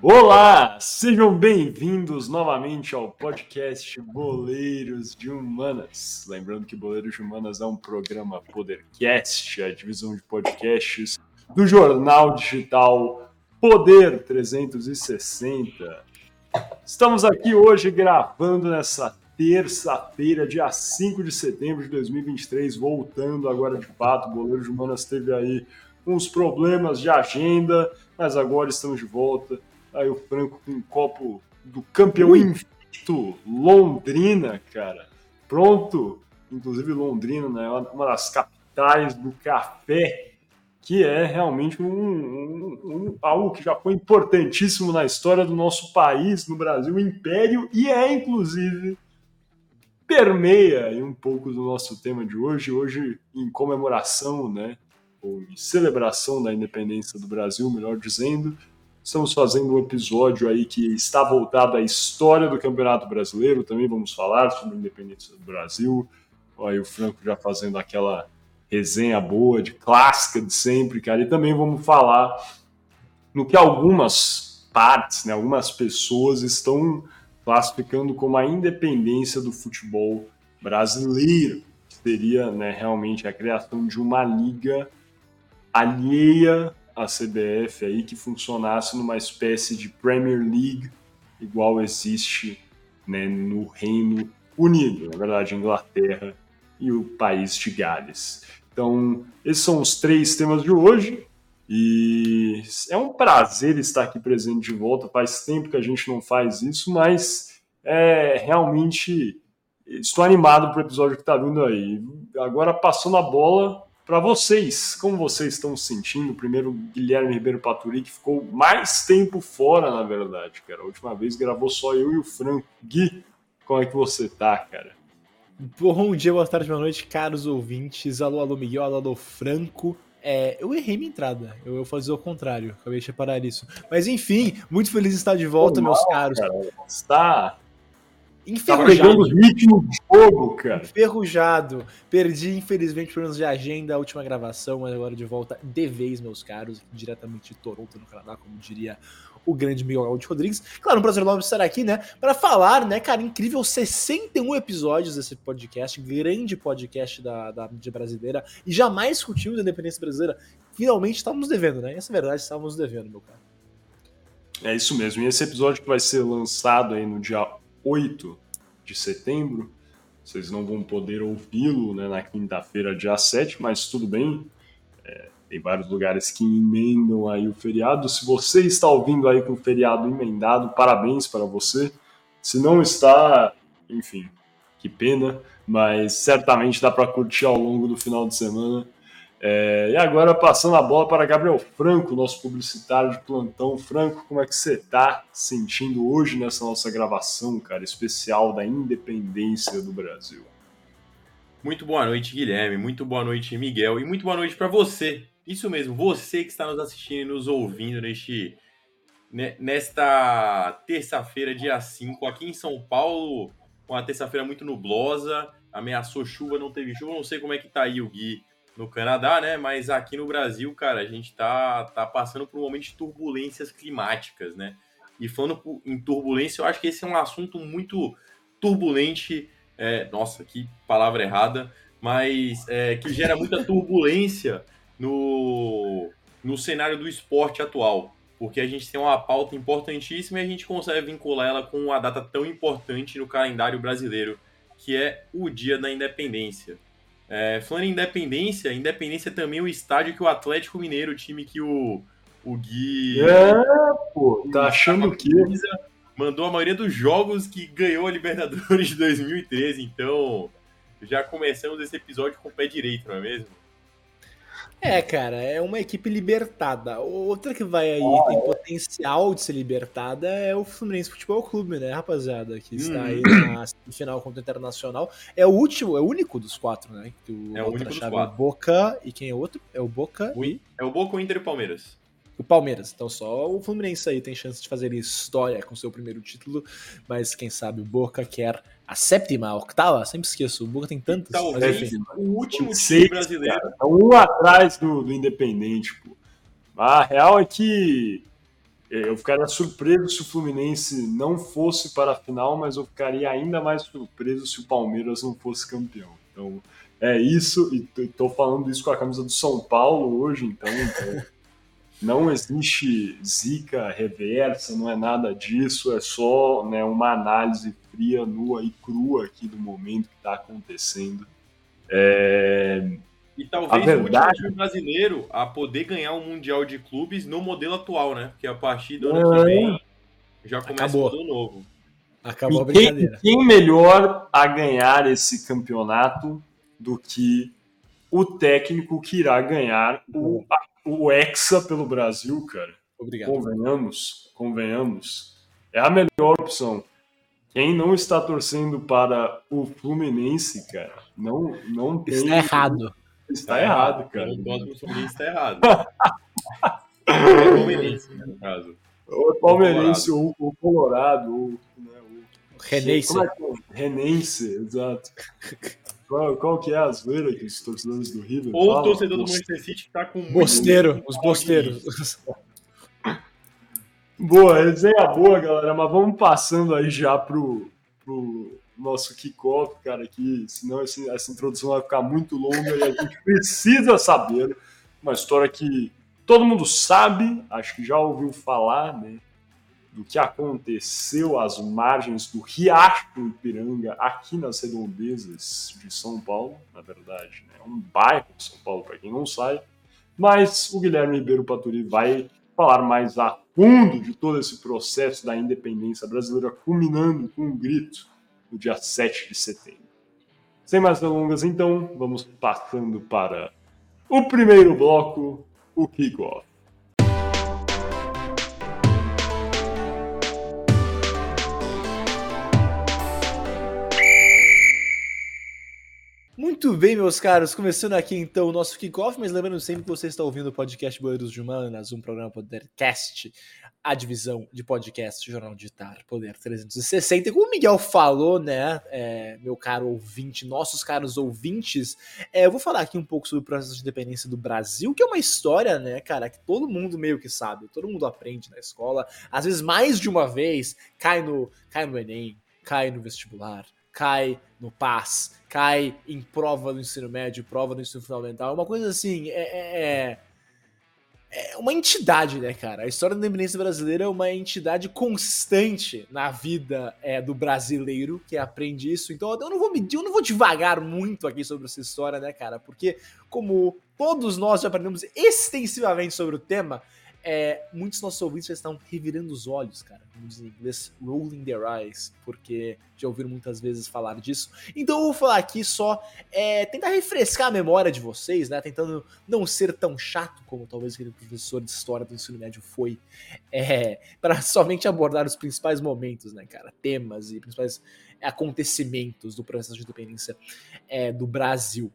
Olá, sejam bem-vindos novamente ao podcast Boleiros de Humanas. Lembrando que Boleiros de Humanas é um programa Podercast, a divisão de podcasts do jornal digital Poder 360. Estamos aqui hoje gravando nessa terça-feira, dia 5 de setembro de 2023, voltando agora de fato. Boleiros de Humanas teve aí uns problemas de agenda, mas agora estamos de volta Aí o Franco com um copo do campeão Ui. invicto Londrina, cara. Pronto. Inclusive Londrina, né? Uma das capitais do café, que é realmente um, um, um, algo que já foi importantíssimo na história do nosso país, no Brasil, Império, e é inclusive permeia um pouco do nosso tema de hoje, hoje em comemoração, né, ou em celebração da independência do Brasil, melhor dizendo, Estamos fazendo um episódio aí que está voltado à história do Campeonato Brasileiro. Também vamos falar sobre a independência do Brasil. Aí o Franco já fazendo aquela resenha boa, de clássica de sempre, cara. E também vamos falar no que algumas partes, né, algumas pessoas estão classificando como a independência do futebol brasileiro. Seria né, realmente a criação de uma liga alheia a CBF aí que funcionasse numa espécie de Premier League igual existe né, no Reino Unido, na verdade, Inglaterra e o país de Gales. Então, esses são os três temas de hoje. E é um prazer estar aqui presente de volta. Faz tempo que a gente não faz isso, mas é realmente estou animado para o episódio que está vindo aí. Agora passando a bola para vocês, como vocês estão se sentindo? Primeiro, Guilherme Ribeiro Paturi, que ficou mais tempo fora, na verdade, cara. A última vez gravou só eu e o Franco. Gui, como é que você tá, cara? Bom dia, boa tarde, boa noite, caros ouvintes. Alô, alô, Miguel, alô, alô, Franco. É, eu errei minha entrada, eu vou fazer o contrário, acabei de reparar isso. Mas enfim, muito feliz de estar de volta, meus caros. Cara, está Enferrujado. Tá ritmo de jogo, cara. Enferrujado. Perdi, infelizmente, problemas de agenda, a última gravação, mas agora de volta de vez, meus caros, diretamente de Toronto, no Canadá, como diria o grande Miguel Aldi Rodrigues. Claro, um prazer enorme estar aqui, né, para falar, né, cara, incrível, 61 episódios desse podcast, grande podcast da, da mídia brasileira, e jamais discutimos a independência brasileira. Finalmente estávamos devendo, né? Essa é a verdade, estávamos devendo, meu cara. É isso mesmo. E esse episódio que vai ser lançado aí no dia 8 de setembro. Vocês não vão poder ouvi-lo né, na quinta-feira, dia 7, mas tudo bem. É, tem vários lugares que emendam aí o feriado. Se você está ouvindo aí com o feriado emendado, parabéns para você. Se não está, enfim, que pena, mas certamente dá para curtir ao longo do final de semana é, e agora passando a bola para Gabriel Franco, nosso publicitário de plantão. Franco, como é que você está sentindo hoje nessa nossa gravação, cara, especial da independência do Brasil? Muito boa noite, Guilherme. Muito boa noite, Miguel. E muito boa noite para você. Isso mesmo, você que está nos assistindo e nos ouvindo neste, nesta terça-feira, dia 5, aqui em São Paulo, uma terça-feira muito nublosa. Ameaçou chuva, não teve chuva. Não sei como é que tá aí o Gui no Canadá, né? Mas aqui no Brasil, cara, a gente tá, tá passando por um momento de turbulências climáticas, né? E falando em turbulência, eu acho que esse é um assunto muito turbulente. É, nossa, que palavra errada, mas é, que gera muita turbulência no, no cenário do esporte atual. Porque a gente tem uma pauta importantíssima e a gente consegue vincular ela com uma data tão importante no calendário brasileiro, que é o Dia da Independência. É, falando em Independência, Independência é também o estádio que o Atlético Mineiro, o time que o, o Gui. É, pô, tá achando que. Mandou a maioria dos jogos que ganhou a Libertadores de 2013. Então, já começamos esse episódio com o pé direito, não é mesmo? É, cara, é uma equipe libertada. Outra que vai aí, tem é. potencial de ser libertada, é o Fluminense Futebol Clube, né, rapaziada? Que está aí hum. na semifinal contra o Internacional. É o último, é o único dos quatro, né? É o único dos quatro. É o Boca e quem é outro? É o Boca o, e... É o Boca, o Inter e o Palmeiras o Palmeiras. Então só o Fluminense aí tem chance de fazer história com seu primeiro título, mas quem sabe o Boca quer a sétima, a octava, sempre esqueço, o Boca tem tantos. Talvez o último time brasileiro. Cara, um atrás do, do Independente, pô. A real é que eu ficaria surpreso se o Fluminense não fosse para a final, mas eu ficaria ainda mais surpreso se o Palmeiras não fosse campeão. Então, é isso, e estou falando isso com a camisa do São Paulo hoje, então, então não existe zica reversa, não é nada disso, é só né, uma análise fria, nua e crua aqui do momento que está acontecendo. É, e talvez verdade... o último brasileiro a poder ganhar um Mundial de Clubes no modelo atual, né? Porque a partir do ano que vem já começa Acabou. tudo novo. Acabou e a brincadeira. Quem, quem melhor a ganhar esse campeonato do que o técnico que irá ganhar o, o Hexa pelo Brasil, cara? Obrigado. Convenhamos, convenhamos. É a melhor opção. Quem não está torcendo para o Fluminense, cara, não, não tem. Está errado. Está errado, cara. O Fluminense está errado. o Palmeirense, né, no caso. O Palmeirense, ou o Colorado, ou né, o Renense. É, é? Renense, exato. Qual, qual que é a zoeira que os torcedores do River Ou o torcedor do Manchester City que tá com... Bosteiro, os bosteiros. boa, resenha boa, galera, mas vamos passando aí já pro, pro nosso kickoff, cara, aqui, senão esse, essa introdução vai ficar muito longa e a gente precisa saber uma história que todo mundo sabe, acho que já ouviu falar, né, do que aconteceu às margens do Riacho Ipiranga, aqui nas redondezas de São Paulo, na verdade, né, um bairro de São Paulo, para quem não sabe, mas o Guilherme Ribeiro Paturi vai falar mais a fundo de todo esse processo da independência brasileira, culminando com um grito no dia 7 de setembro. Sem mais delongas, então, vamos passando para o primeiro bloco, o kickoff. Muito bem, meus caros, começando aqui então o nosso kickoff, mas lembrando sempre que você está ouvindo o podcast Boleiros de Humanas, um programa Podercast, a divisão de podcast Jornal Digital Poder 360. E como o Miguel falou, né, é, meu caro ouvinte, nossos caros ouvintes, é, eu vou falar aqui um pouco sobre o processo de independência do Brasil, que é uma história, né, cara, que todo mundo meio que sabe, todo mundo aprende na escola, às vezes mais de uma vez, cai no, cai no Enem, cai no vestibular, cai no PAS, cai em prova do ensino médio, prova do ensino fundamental, uma coisa assim, é, é, é é uma entidade, né, cara? A história da independência brasileira é uma entidade constante na vida é, do brasileiro que aprende isso. Então eu não vou medir, eu não vou devagar muito aqui sobre essa história, né, cara? Porque como todos nós já aprendemos extensivamente sobre o tema, é, muitos nossos ouvintes já estão revirando os olhos, cara, como diz em inglês, rolling their eyes, porque já ouviram muitas vezes falar disso. Então eu vou falar aqui só, é, tentar refrescar a memória de vocês, né, tentando não ser tão chato como talvez aquele professor de história do ensino médio foi, é, para somente abordar os principais momentos, né, cara, temas e principais acontecimentos do processo de independência é, do Brasil.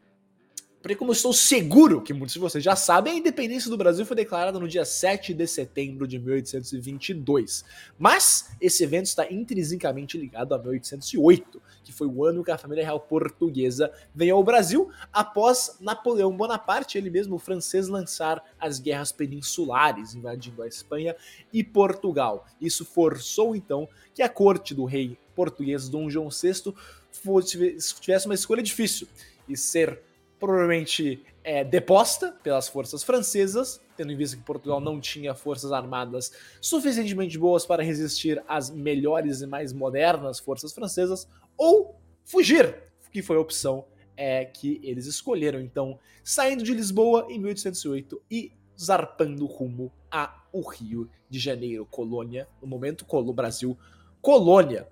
Porque, como eu estou seguro que muitos de vocês já sabem, a independência do Brasil foi declarada no dia 7 de setembro de 1822. Mas esse evento está intrinsecamente ligado a 1808, que foi o ano que a família real portuguesa veio ao Brasil após Napoleão Bonaparte, ele mesmo francês, lançar as guerras peninsulares, invadindo a Espanha e Portugal. Isso forçou então que a corte do rei português Dom João VI tivesse uma escolha difícil e ser provavelmente é, deposta pelas forças francesas, tendo em vista que Portugal não tinha forças armadas suficientemente boas para resistir às melhores e mais modernas forças francesas, ou fugir, que foi a opção é, que eles escolheram. Então, saindo de Lisboa em 1808 e zarpando rumo ao Rio de Janeiro, colônia, no momento, Colo Brasil, colônia.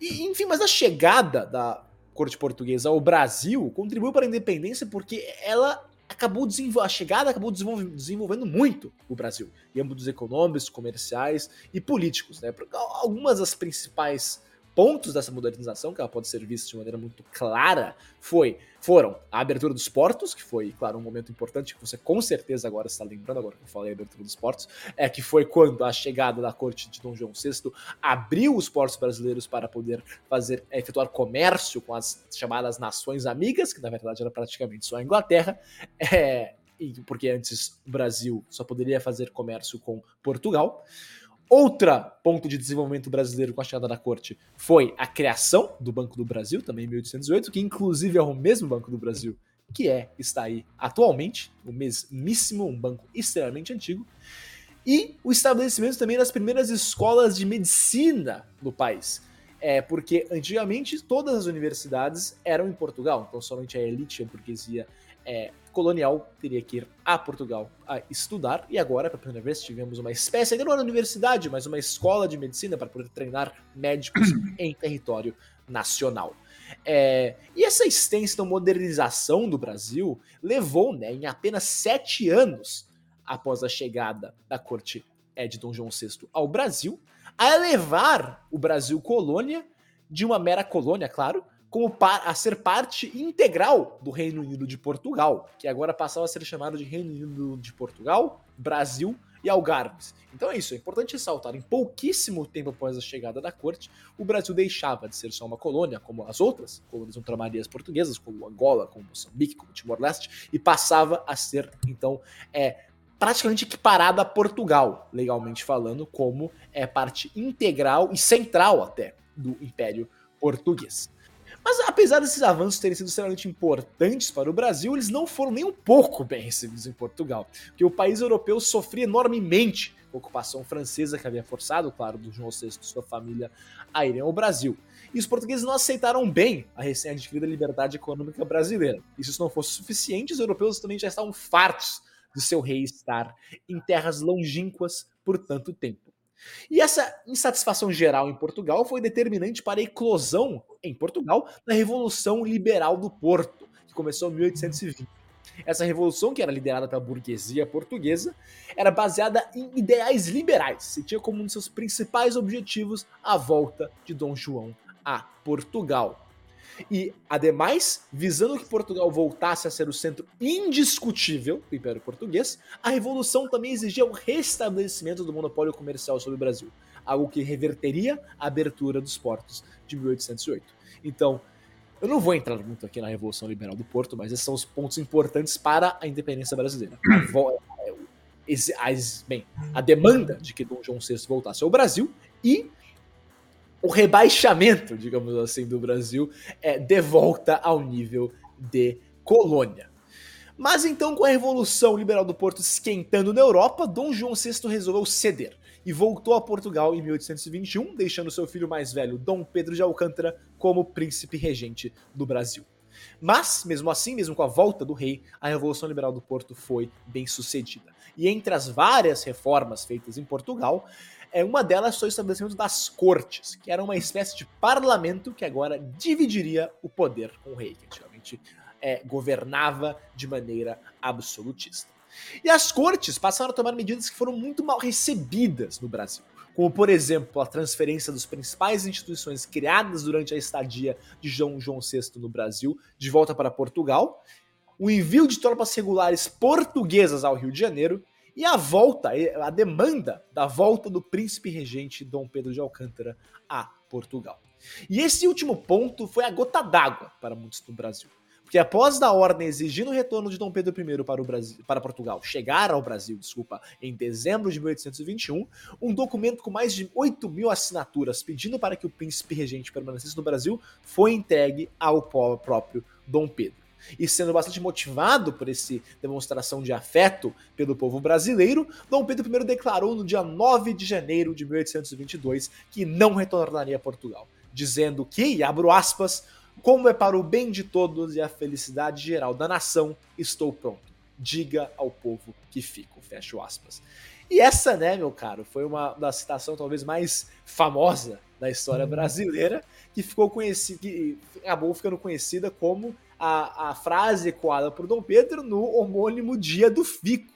E, enfim, mas a chegada da corte portuguesa ao Brasil contribuiu para a independência porque ela acabou a chegada acabou desenvolvendo muito o Brasil, em âmbitos econômicos, comerciais e políticos, né? Algumas das principais pontos dessa modernização, que ela pode ser vista de maneira muito clara, foi, foram a abertura dos portos, que foi, claro, um momento importante que você com certeza agora está lembrando, agora que eu falei a abertura dos portos, é que foi quando a chegada da corte de Dom João VI abriu os portos brasileiros para poder fazer, é, efetuar comércio com as chamadas nações amigas, que na verdade era praticamente só a Inglaterra, é, porque antes o Brasil só poderia fazer comércio com Portugal. Outra ponto de desenvolvimento brasileiro com a chegada da corte foi a criação do Banco do Brasil, também em 1808, que inclusive é o mesmo Banco do Brasil que é está aí atualmente, o mesmíssimo, um banco extremamente antigo, e o estabelecimento também das primeiras escolas de medicina no país. É, porque antigamente todas as universidades eram em Portugal, então somente a elite, a burguesia é, colonial teria que ir a Portugal a estudar, e agora, pela primeira vez, tivemos uma espécie, ainda não era universidade, mas uma escola de medicina para poder treinar médicos em território nacional. É, e essa extensa modernização do Brasil levou, né, em apenas sete anos após a chegada da corte é, de Dom João VI ao Brasil, a elevar o Brasil colônia de uma mera colônia, claro, como a ser parte integral do Reino Unido de Portugal, que agora passava a ser chamado de Reino Unido de Portugal, Brasil e Algarves. Então é isso, é importante ressaltar, em pouquíssimo tempo após a chegada da corte, o Brasil deixava de ser só uma colônia, como as outras colônias ultramarinas portuguesas, como Angola, como Moçambique, como Timor-Leste, e passava a ser, então, é, praticamente equiparado a Portugal, legalmente falando, como é parte integral e central até do Império Português. Mas apesar desses avanços terem sido extremamente importantes para o Brasil, eles não foram nem um pouco bem recebidos em Portugal, porque o país europeu sofria enormemente com a ocupação francesa que havia forçado, claro, do João VI e sua família a irem ao Brasil. E os portugueses não aceitaram bem a recém-adquirida liberdade econômica brasileira. E se isso não fosse suficiente, os europeus também já estavam fartos de seu rei estar em terras longínquas por tanto tempo. E essa insatisfação geral em Portugal foi determinante para a eclosão em Portugal da Revolução Liberal do Porto, que começou em 1820. Essa revolução, que era liderada pela burguesia portuguesa, era baseada em ideais liberais e tinha como um de seus principais objetivos a volta de Dom João a Portugal. E, ademais, visando que Portugal voltasse a ser o centro indiscutível do Império Português, a Revolução também exigia o restabelecimento do monopólio comercial sobre o Brasil, algo que reverteria a abertura dos portos de 1808. Então, eu não vou entrar muito aqui na Revolução Liberal do Porto, mas esses são os pontos importantes para a independência brasileira. A, bem, a demanda de que Dom João VI voltasse ao Brasil e o rebaixamento, digamos assim, do Brasil é, de volta ao nível de colônia. Mas então, com a Revolução Liberal do Porto esquentando na Europa, Dom João VI resolveu ceder e voltou a Portugal em 1821, deixando seu filho mais velho, Dom Pedro de Alcântara, como príncipe regente do Brasil. Mas, mesmo assim, mesmo com a volta do rei, a Revolução Liberal do Porto foi bem sucedida. E entre as várias reformas feitas em Portugal, é, uma delas foi o estabelecimento das cortes, que era uma espécie de parlamento que agora dividiria o poder com o rei, que antigamente é, governava de maneira absolutista. E as cortes passaram a tomar medidas que foram muito mal recebidas no Brasil, como por exemplo a transferência das principais instituições criadas durante a estadia de João João VI no Brasil de volta para Portugal, o envio de tropas regulares portuguesas ao Rio de Janeiro e a volta, a demanda da volta do príncipe regente Dom Pedro de Alcântara a Portugal. E esse último ponto foi a gota d'água para muitos do Brasil. Porque após da ordem exigindo o retorno de Dom Pedro I para, o Brasil, para Portugal, chegar ao Brasil, desculpa, em dezembro de 1821, um documento com mais de 8 mil assinaturas pedindo para que o príncipe regente permanecesse no Brasil foi entregue ao próprio Dom Pedro e sendo bastante motivado por essa demonstração de afeto pelo povo brasileiro, Dom Pedro I declarou no dia 9 de janeiro de 1822 que não retornaria a Portugal, dizendo que, e abro aspas, como é para o bem de todos e a felicidade geral da nação, estou pronto. Diga ao povo que fico. Fecho aspas. E essa, né, meu caro, foi uma da citação talvez mais famosa da história uhum. brasileira, que ficou conhecida, que acabou ficando conhecida como a, a frase ecoada por Dom Pedro no homônimo Dia do Fico.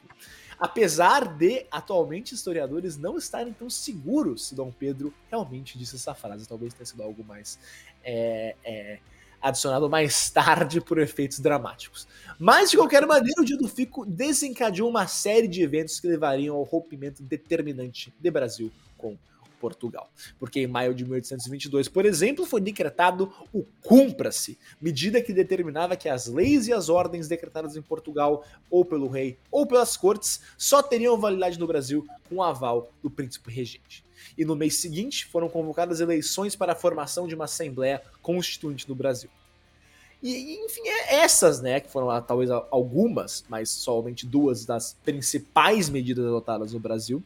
Apesar de, atualmente, historiadores não estarem tão seguros se Dom Pedro realmente disse essa frase. Talvez tenha sido algo mais é, é, adicionado mais tarde por efeitos dramáticos. Mas, de qualquer maneira, o Dia do Fico desencadeou uma série de eventos que levariam ao rompimento determinante de Brasil com Portugal. Porque em maio de 1822, por exemplo, foi decretado o Cumpra-se, medida que determinava que as leis e as ordens decretadas em Portugal, ou pelo rei ou pelas cortes, só teriam validade no Brasil com o aval do príncipe regente. E no mês seguinte foram convocadas eleições para a formação de uma Assembleia Constituinte no Brasil. E, enfim, é essas, né, que foram talvez algumas, mas somente duas das principais medidas adotadas no Brasil,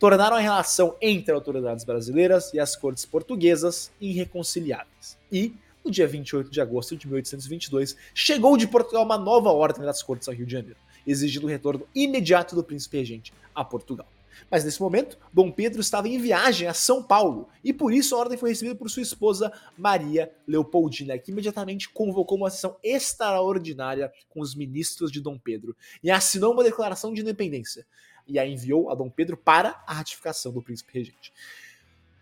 tornaram a relação entre autoridades brasileiras e as cortes portuguesas irreconciliáveis. E, no dia 28 de agosto de 1822, chegou de Portugal uma nova ordem das cortes ao Rio de Janeiro, exigindo o retorno imediato do príncipe regente a Portugal. Mas nesse momento, Dom Pedro estava em viagem a São Paulo e por isso a ordem foi recebida por sua esposa Maria Leopoldina, que imediatamente convocou uma sessão extraordinária com os ministros de Dom Pedro e assinou uma declaração de independência e a enviou a Dom Pedro para a ratificação do príncipe regente.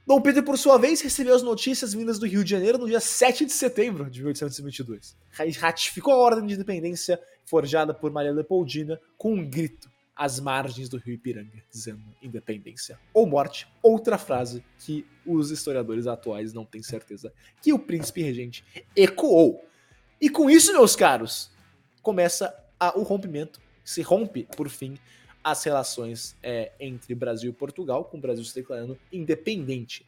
Dom Pedro, por sua vez, recebeu as notícias vindas do Rio de Janeiro no dia 7 de setembro de 1822. Ratificou a ordem de independência forjada por Maria Leopoldina com um grito às margens do rio Ipiranga, dizendo independência ou morte. Outra frase que os historiadores atuais não têm certeza que o príncipe regente ecoou. E com isso, meus caros, começa a, o rompimento, se rompe, por fim, as relações é, entre Brasil e Portugal, com o Brasil se declarando independente.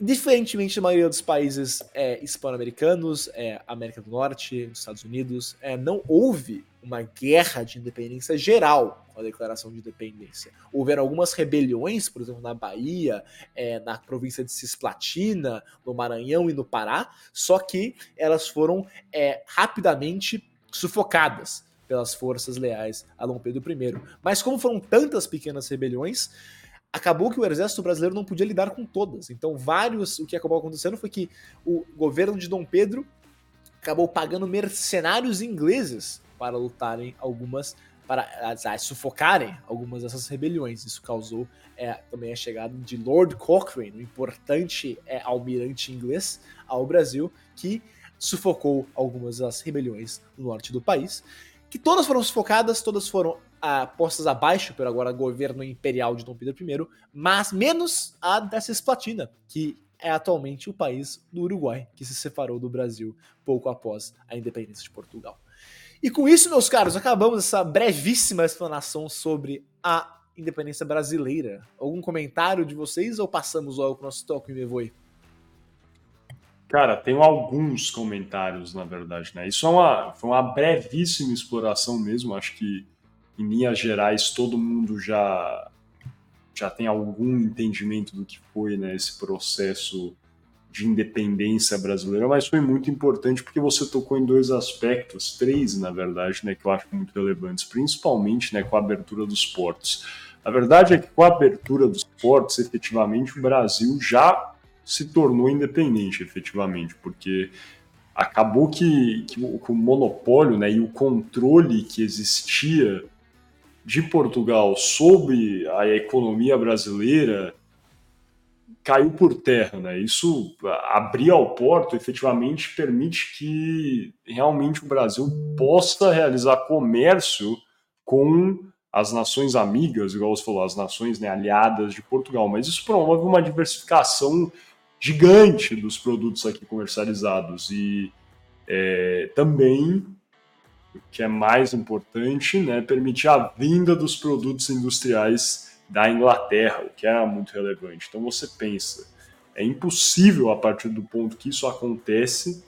Diferentemente da maioria dos países é, hispano-americanos, é, América do Norte, dos Estados Unidos, é, não houve uma guerra de independência geral com a declaração de independência. Houveram algumas rebeliões, por exemplo, na Bahia, é, na província de Cisplatina, no Maranhão e no Pará, só que elas foram é, rapidamente sufocadas pelas forças leais a Dom Pedro I. Mas como foram tantas pequenas rebeliões, acabou que o exército brasileiro não podia lidar com todas. Então, vários. O que acabou acontecendo foi que o governo de Dom Pedro acabou pagando mercenários ingleses para lutarem algumas. Para ah, sufocarem algumas dessas rebeliões. Isso causou é, também a chegada de Lord Cochrane, um importante é, almirante inglês, ao Brasil, que sufocou algumas das rebeliões no norte do país. Que todas foram sufocadas, todas foram postas abaixo pelo agora governo imperial de Dom Pedro I, mas menos a da Cisplatina, que é atualmente o país do Uruguai, que se separou do Brasil pouco após a independência de Portugal. E com isso, meus caros, acabamos essa brevíssima explanação sobre a independência brasileira. Algum comentário de vocês ou passamos logo para o nosso toque me voe? Cara, tenho alguns comentários, na verdade, né? Isso é uma, foi uma brevíssima exploração mesmo, acho que em linhas gerais, todo mundo já, já tem algum entendimento do que foi né, esse processo de independência brasileira, mas foi muito importante porque você tocou em dois aspectos, três, na verdade, né, que eu acho muito relevantes, principalmente né, com a abertura dos portos. A verdade é que com a abertura dos portos, efetivamente, o Brasil já se tornou independente, efetivamente, porque acabou que, que, o, o monopólio né, e o controle que existia de Portugal sobre a economia brasileira caiu por terra, né? Isso abrir ao porto efetivamente permite que realmente o Brasil possa realizar comércio com as nações amigas, igual você falou, as nações né, aliadas de Portugal, mas isso promove uma diversificação gigante dos produtos aqui comercializados e é, também o que é mais importante, né, permitir a vinda dos produtos industriais da Inglaterra, o que era muito relevante. Então você pensa, é impossível a partir do ponto que isso acontece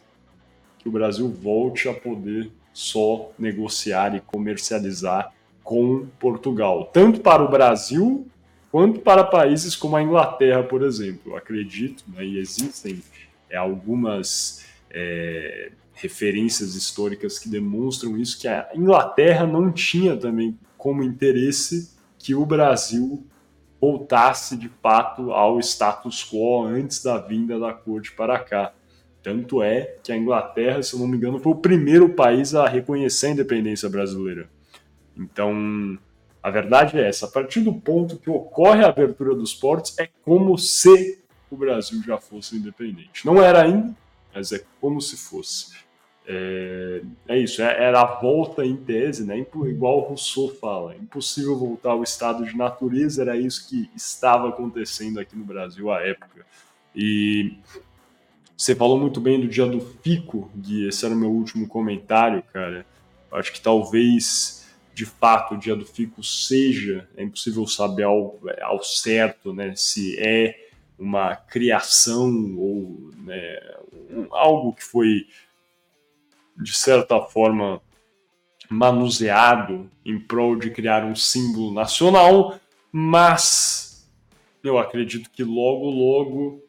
que o Brasil volte a poder só negociar e comercializar com Portugal, tanto para o Brasil quanto para países como a Inglaterra, por exemplo. Eu acredito, né, e existem é, algumas é, referências históricas que demonstram isso, que a Inglaterra não tinha também como interesse que o Brasil voltasse de fato ao status quo antes da vinda da corte para cá. Tanto é que a Inglaterra, se eu não me engano, foi o primeiro país a reconhecer a independência brasileira. Então, a verdade é essa: a partir do ponto que ocorre a abertura dos portos, é como se o Brasil já fosse independente. Não era ainda, mas é como se fosse. É, é isso, é, era a volta em tese, né? igual o Rousseau fala, impossível voltar ao estado de natureza, era isso que estava acontecendo aqui no Brasil à época. E você falou muito bem do dia do Fico, Gui, esse era o meu último comentário, cara. Acho que talvez, de fato, o dia do Fico seja, é impossível saber ao, ao certo, né, se é uma criação ou né, algo que foi de certa forma, manuseado em prol de criar um símbolo nacional, mas eu acredito que logo, logo,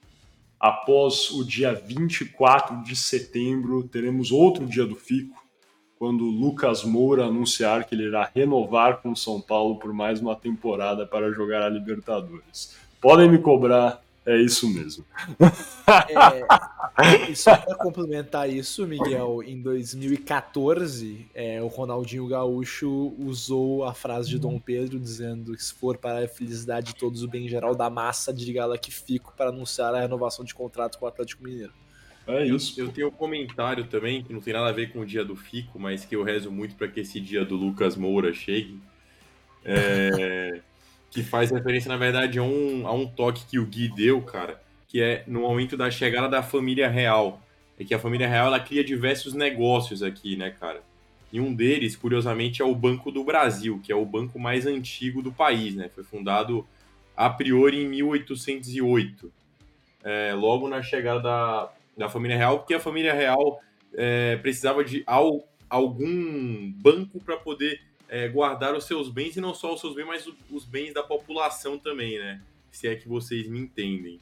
após o dia 24 de setembro, teremos outro dia do Fico, quando Lucas Moura anunciar que ele irá renovar com São Paulo por mais uma temporada para jogar a Libertadores. Podem me cobrar é isso mesmo. É, e só para complementar isso, Miguel, em 2014, é, o Ronaldinho Gaúcho usou a frase de Dom Pedro dizendo que se for para a felicidade de todos o bem geral da massa, diga lá que fico para anunciar a renovação de contrato com o Atlético Mineiro. É isso. Eu tenho um comentário também, que não tem nada a ver com o dia do Fico, mas que eu rezo muito para que esse dia do Lucas Moura chegue. É que faz referência, na verdade, a um, a um toque que o Gui deu, cara, que é no momento da chegada da família real. É que a família real ela cria diversos negócios aqui, né, cara? E um deles, curiosamente, é o Banco do Brasil, que é o banco mais antigo do país, né? Foi fundado a priori em 1808, é, logo na chegada da, da família real, porque a família real é, precisava de al, algum banco para poder é, guardar os seus bens, e não só os seus bens, mas os bens da população também, né? Se é que vocês me entendem.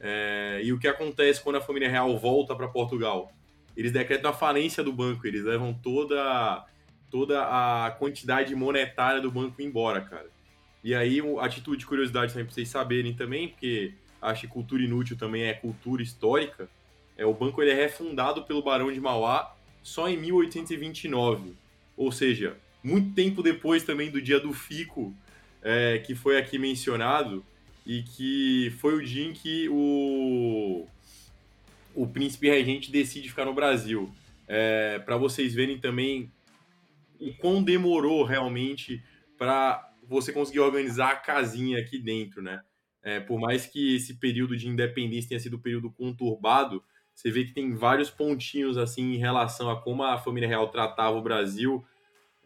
É, e o que acontece quando a família real volta para Portugal? Eles decretam a falência do banco, eles levam toda, toda a quantidade monetária do banco embora, cara. E aí, atitude de curiosidade também para vocês saberem também, porque acho que cultura inútil também é cultura histórica. É, o banco ele é refundado pelo Barão de Mauá só em 1829. Ou seja, muito tempo depois também do dia do Fico, é, que foi aqui mencionado, e que foi o dia em que o, o príncipe regente decide ficar no Brasil. É, para vocês verem também o quão demorou realmente para você conseguir organizar a casinha aqui dentro, né? É, por mais que esse período de independência tenha sido um período conturbado, você vê que tem vários pontinhos assim em relação a como a família real tratava o Brasil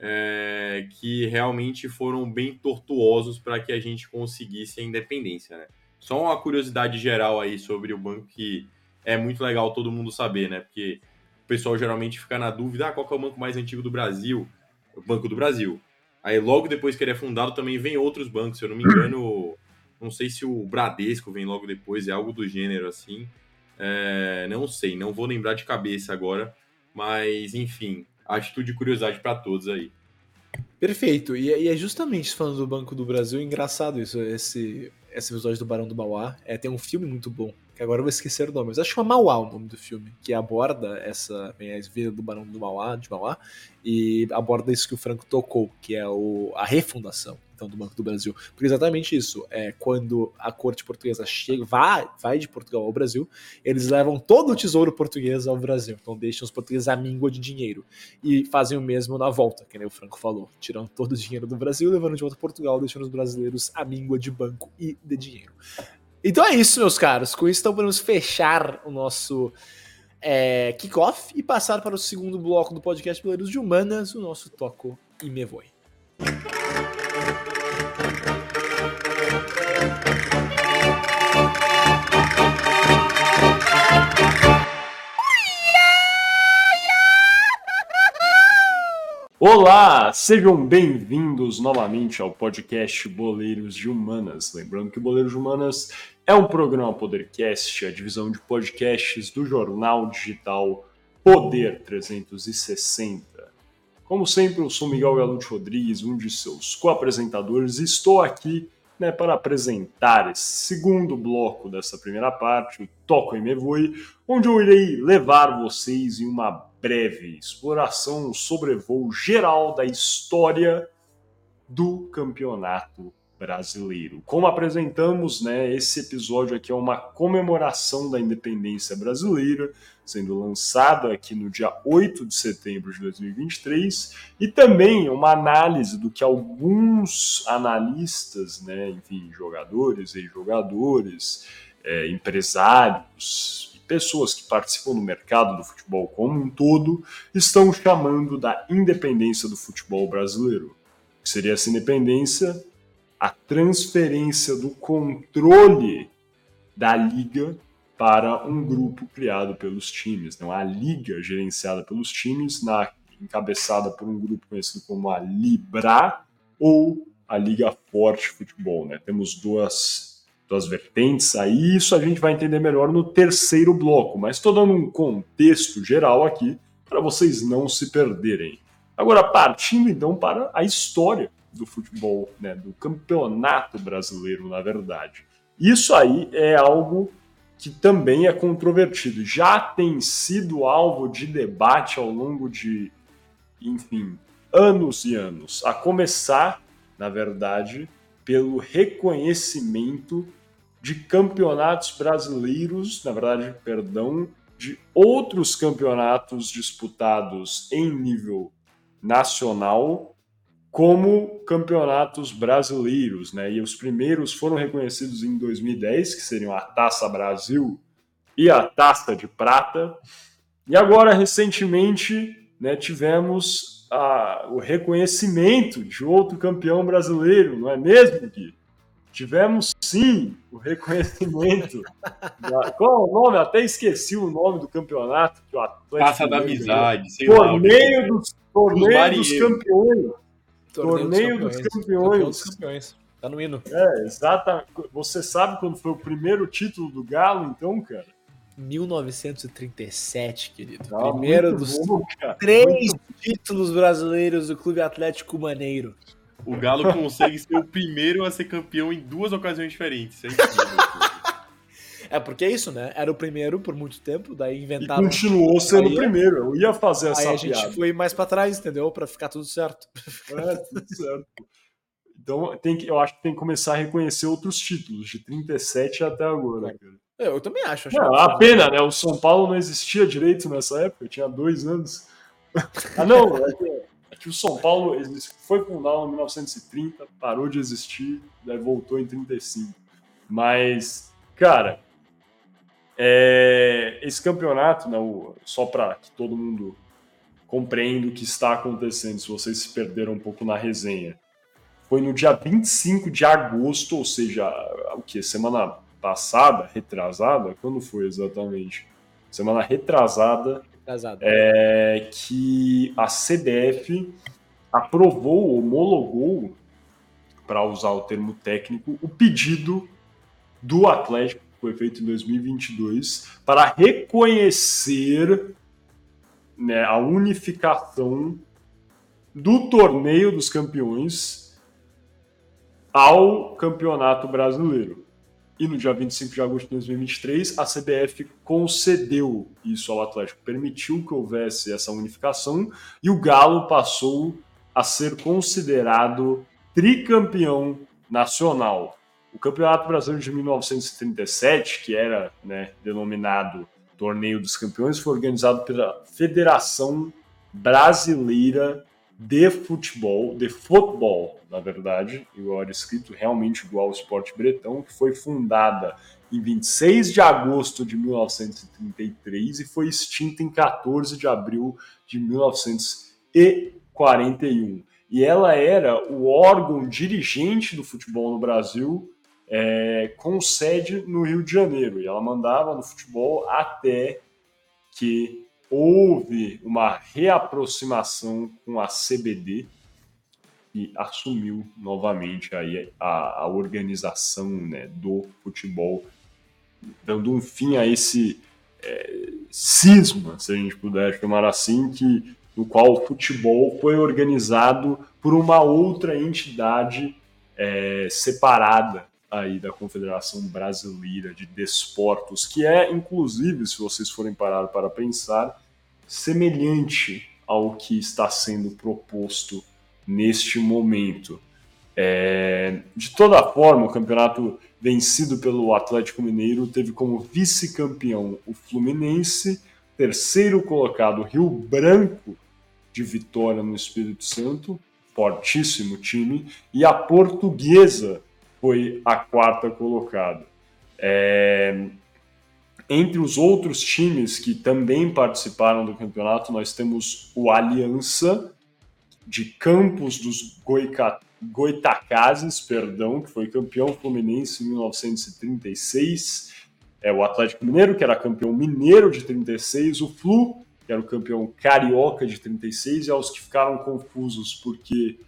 é, que realmente foram bem tortuosos para que a gente conseguisse a independência. Né? Só uma curiosidade geral aí sobre o banco que é muito legal todo mundo saber, né? Porque o pessoal geralmente fica na dúvida: ah, qual é o banco mais antigo do Brasil? O Banco do Brasil. Aí logo depois que ele é fundado também vem outros bancos, se eu não me engano, não sei se o Bradesco vem logo depois, é algo do gênero assim. É, não sei, não vou lembrar de cabeça agora, mas enfim, atitude de curiosidade para todos aí. Perfeito. E, e, é justamente falando do Banco do Brasil, engraçado isso, esse, esse episódio do Barão do Mauá. É, tem um filme muito bom, que agora eu vou esquecer o nome, mas acho que é Mauá o nome do filme, que aborda essa a vida do Barão do Mauá, de Mauá, e aborda isso que o Franco tocou, que é o, a refundação então, do Banco do Brasil. Porque exatamente isso, é quando a corte portuguesa chega, vai, vai de Portugal ao Brasil, eles levam todo o tesouro português ao Brasil. Então deixam os portugueses à míngua de dinheiro. E fazem o mesmo na volta, que nem o Franco falou. Tirando todo o dinheiro do Brasil, levando de volta a Portugal, deixando os brasileiros à míngua de banco e de dinheiro. Então é isso, meus caros. Com isso, então podemos fechar o nosso é, kickoff e passar para o segundo bloco do podcast Boleiros de Humanas, o nosso Toco e Me Voe. Olá, sejam bem-vindos novamente ao podcast Boleiros de Humanas. Lembrando que Boleiros de Humanas é um programa Podercast, a divisão de podcasts do jornal digital Poder 360. Como sempre, eu sou Miguel Galute Rodrigues, um de seus co-apresentadores, e estou aqui né, para apresentar esse segundo bloco dessa primeira parte, o Toco e Me Voe, onde eu irei levar vocês em uma breve exploração, um sobrevoo geral da história do campeonato brasileiro. Como apresentamos, né, esse episódio aqui é uma comemoração da independência brasileira, sendo lançado aqui no dia 8 de setembro de 2023, e também uma análise do que alguns analistas, né, enfim, jogadores e jogadores, é, empresários, pessoas que participam do mercado do futebol como um todo, estão chamando da independência do futebol brasileiro. Que seria essa independência? A transferência do controle da liga para um grupo criado pelos times. Não, a liga gerenciada pelos times, na, encabeçada por um grupo conhecido como a Libra ou a Liga Forte Futebol. Né? Temos duas, duas vertentes aí, isso a gente vai entender melhor no terceiro bloco, mas estou dando um contexto geral aqui para vocês não se perderem. Agora, partindo então para a história do futebol, né, do campeonato brasileiro, na verdade. Isso aí é algo que também é controvertido. Já tem sido alvo de debate ao longo de, enfim, anos e anos. A começar, na verdade, pelo reconhecimento de campeonatos brasileiros, na verdade, perdão, de outros campeonatos disputados em nível nacional como campeonatos brasileiros, né? E os primeiros foram reconhecidos em 2010, que seriam a Taça Brasil e a Taça de Prata. E agora, recentemente, né, tivemos a, o reconhecimento de outro campeão brasileiro, não é mesmo, Gui? Tivemos sim o reconhecimento. da, qual é o nome? Até esqueci o nome do campeonato. Taça da Amizade, sei torneio lá. Dos, torneio dos Campeões. Torneio, dos Campeões. dos Campeões. Tá no hino. É, exatamente. Você sabe quando foi o primeiro título do Galo, então, cara? 1937, querido. Ah, Primeiro dos bom, três muito... títulos brasileiros do Clube Atlético Maneiro. O Galo consegue ser o primeiro a ser campeão em duas ocasiões diferentes. É É porque é isso, né? Era o primeiro por muito tempo, daí inventaram. E continuou sendo o primeiro. Eu ia fazer essa Aí a piada. gente foi mais para trás, entendeu? Para ficar tudo certo. É, tudo certo. Então, tem que, eu acho que tem que começar a reconhecer outros títulos, de 37 até agora, cara. Eu, eu também acho. acho não, a pena, né? O São Paulo não existia direito nessa época, eu tinha dois anos. ah, não, é que, é que o São Paulo foi fundado em 1930, parou de existir, daí voltou em 35. Mas, cara, é, esse campeonato, né, o, só para que todo mundo compreenda o que está acontecendo, se vocês se perderam um pouco na resenha, foi no dia 25 de agosto, ou seja, o que? Semana passada, retrasada? Quando foi exatamente? Semana retrasada, retrasada. É, que a CBF aprovou, homologou, para usar o termo técnico, o pedido do Atlético foi feito em 2022 para reconhecer né, a unificação do torneio dos campeões ao campeonato brasileiro. E no dia 25 de agosto de 2023, a CBF concedeu isso ao Atlético, permitiu que houvesse essa unificação e o Galo passou a ser considerado tricampeão nacional. O Campeonato Brasileiro de 1937, que era né, denominado Torneio dos Campeões, foi organizado pela Federação Brasileira de Futebol, de futebol, na verdade, igual era escrito, realmente igual ao esporte bretão, que foi fundada em 26 de agosto de 1933 e foi extinta em 14 de abril de 1941. E ela era o órgão dirigente do futebol no Brasil é, com sede no Rio de Janeiro. E ela mandava no futebol até que houve uma reaproximação com a CBD e assumiu novamente aí a, a organização né, do futebol, dando um fim a esse é, cisma, se a gente puder chamar assim, que, no qual o futebol foi organizado por uma outra entidade é, separada aí da Confederação Brasileira de Desportos, que é, inclusive, se vocês forem parar para pensar, semelhante ao que está sendo proposto neste momento. É, de toda forma, o campeonato vencido pelo Atlético Mineiro teve como vice-campeão o Fluminense, terceiro colocado Rio Branco de Vitória no Espírito Santo, fortíssimo time, e a Portuguesa foi a quarta colocada. É... Entre os outros times que também participaram do campeonato, nós temos o Aliança, de Campos dos Goica... Goitacazes, perdão, que foi campeão fluminense em 1936. É o Atlético Mineiro, que era campeão mineiro de 36, o Flu, que era o campeão carioca de 36, e aos que ficaram confusos porque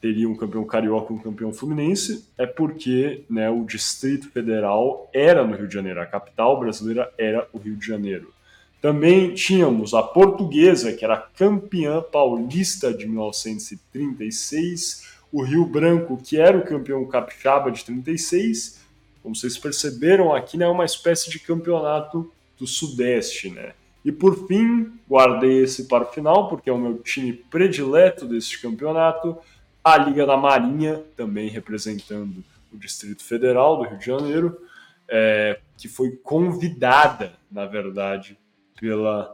teria um campeão carioca e um campeão fluminense, é porque né, o Distrito Federal era no Rio de Janeiro, a capital brasileira era o Rio de Janeiro. Também tínhamos a Portuguesa, que era campeã paulista de 1936, o Rio Branco, que era o campeão capixaba de 36. Como vocês perceberam, aqui né, é uma espécie de campeonato do Sudeste, né? E por fim, guardei esse para o final, porque é o meu time predileto desse campeonato, a Liga da Marinha, também representando o Distrito Federal do Rio de Janeiro, é, que foi convidada, na verdade, pela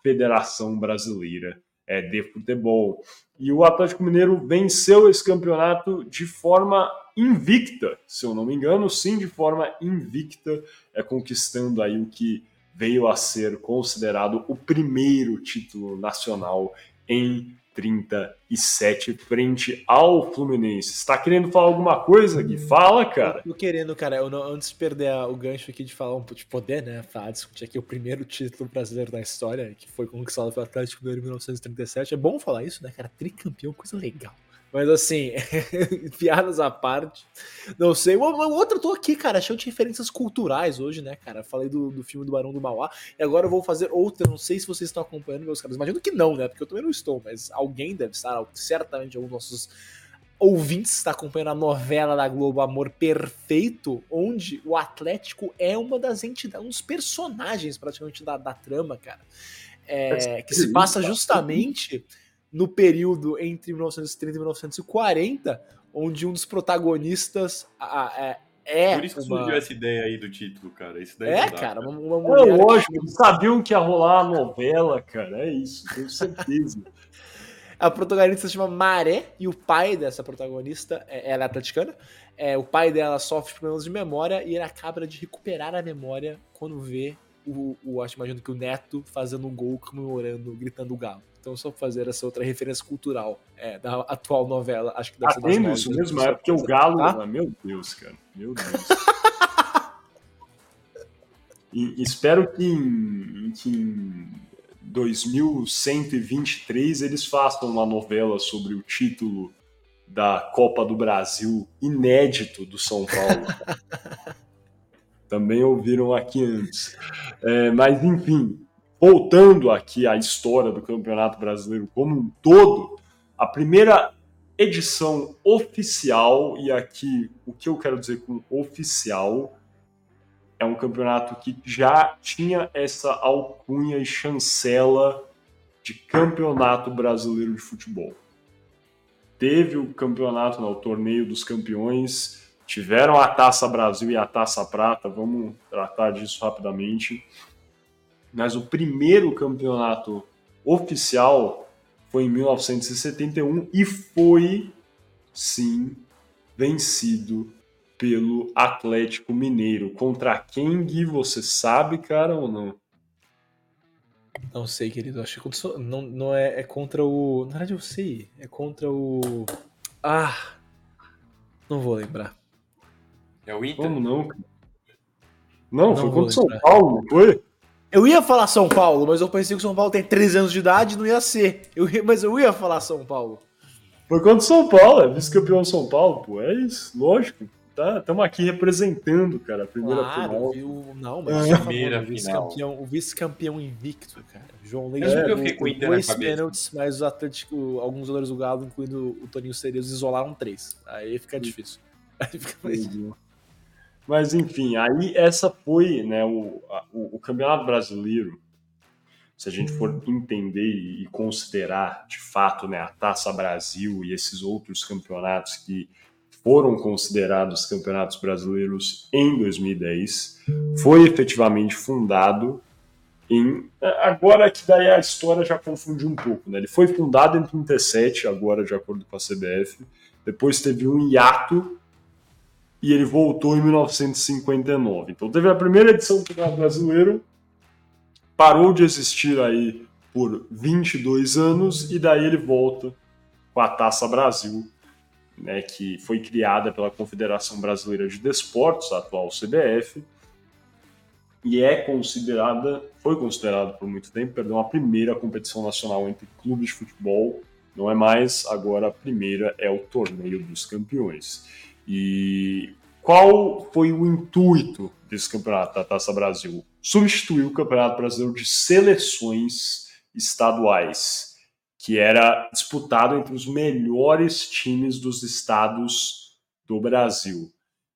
Federação Brasileira é, de Futebol. E o Atlético Mineiro venceu esse campeonato de forma invicta, se eu não me engano, sim, de forma invicta, é, conquistando aí o que veio a ser considerado o primeiro título nacional em 37 frente ao Fluminense. Está querendo falar alguma coisa, Gui? Fala, cara. Tô querendo, cara. Eu não, antes de perder o gancho aqui de falar um de poder, né? Falar, discutir aqui o primeiro título brasileiro da história, que foi conquistado pelo Atlético Mineiro em 1937. É bom falar isso, né, cara? Tricampeão, coisa legal. Mas assim, piadas à parte. Não sei. Outra, eu tô aqui, cara, cheio de referências culturais hoje, né, cara? Falei do, do filme do Barão do Mauá. E agora eu vou fazer outra. Não sei se vocês estão acompanhando, meus caras. Imagino que não, né? Porque eu também não estou, mas alguém deve estar, certamente, alguns dos nossos ouvintes está acompanhando a novela da Globo Amor Perfeito, onde o Atlético é uma das entidades, um dos personagens praticamente da, da trama, cara. É, que se passa justamente no período entre 1930 e 1940, onde um dos protagonistas é, é Por isso que uma... surgiu essa ideia aí do título, cara. Isso daí é, dá, cara, uma, uma mulher. É lógico, eles sabiam que ia rolar a novela, cara. É isso, tenho certeza. a protagonista se chama Maré e o pai dessa protagonista, é, ela é atleticana, é, o pai dela sofre problemas de memória e ele acaba de recuperar a memória quando vê o, o acho imagino que o neto fazendo um gol comemorando, gritando o galo. Então, só fazer essa outra referência cultural é, da atual novela, acho que deve ser Atendo isso mesmo, é porque o Galo. Tá? Meu Deus, cara. Meu Deus. e, espero que em, que em 2123 eles façam uma novela sobre o título da Copa do Brasil inédito do São Paulo. Também ouviram aqui antes. É, mas, enfim, voltando aqui à história do Campeonato Brasileiro como um todo, a primeira edição oficial, e aqui o que eu quero dizer com oficial, é um campeonato que já tinha essa alcunha e chancela de Campeonato Brasileiro de Futebol. Teve o campeonato, no né, torneio dos campeões, tiveram a Taça Brasil e a Taça Prata, vamos tratar disso rapidamente mas o primeiro campeonato oficial foi em 1971 e foi, sim, vencido pelo Atlético Mineiro. Contra quem, Gui, você sabe, cara, ou não? Não sei, querido. Acho que não, não é, é contra o. Na verdade, eu sei. É contra o. Ah! Não vou lembrar. É o Inter? Como não? Não, não foi contra o São Paulo, não foi? Eu ia falar São Paulo, mas eu pensei que o São Paulo tem 13 anos de idade não ia ser. Eu ia, mas eu ia falar São Paulo. Por conta do São Paulo, é vice-campeão São Paulo, pô. É isso, lógico. Tá, estamos aqui representando, cara, a primeira claro, final. Viu? Não, mas é. primeira vice-campeão, o vice-campeão invicto, cara. João Leite é, eu fiquei com dois pênaltis, mas o Atlético, alguns jogadores do Galo, incluindo o Toninho Cerezo, isolaram três. Aí fica difícil. Aí fica mais difícil. Mas enfim, aí essa foi né, o, o, o Campeonato Brasileiro. se a gente for entender e considerar de fato né, a Taça Brasil e esses outros campeonatos que foram considerados campeonatos brasileiros em 2010, foi efetivamente fundado em. Agora que daí a história já confunde um pouco, né? Ele foi fundado em 37, agora de acordo com a CBF, depois teve um hiato e ele voltou em 1959. Então teve a primeira edição do Campeonato Brasileiro, parou de existir aí por 22 anos e daí ele volta com a Taça Brasil, né, que foi criada pela Confederação Brasileira de Desportos, a atual CBF, e é considerada, foi considerada por muito tempo, perdão, a primeira competição nacional entre clubes de futebol. Não é mais, agora a primeira é o Torneio dos Campeões. E qual foi o intuito desse campeonato da Taça Brasil? Substituir o Campeonato Brasileiro de Seleções Estaduais, que era disputado entre os melhores times dos estados do Brasil.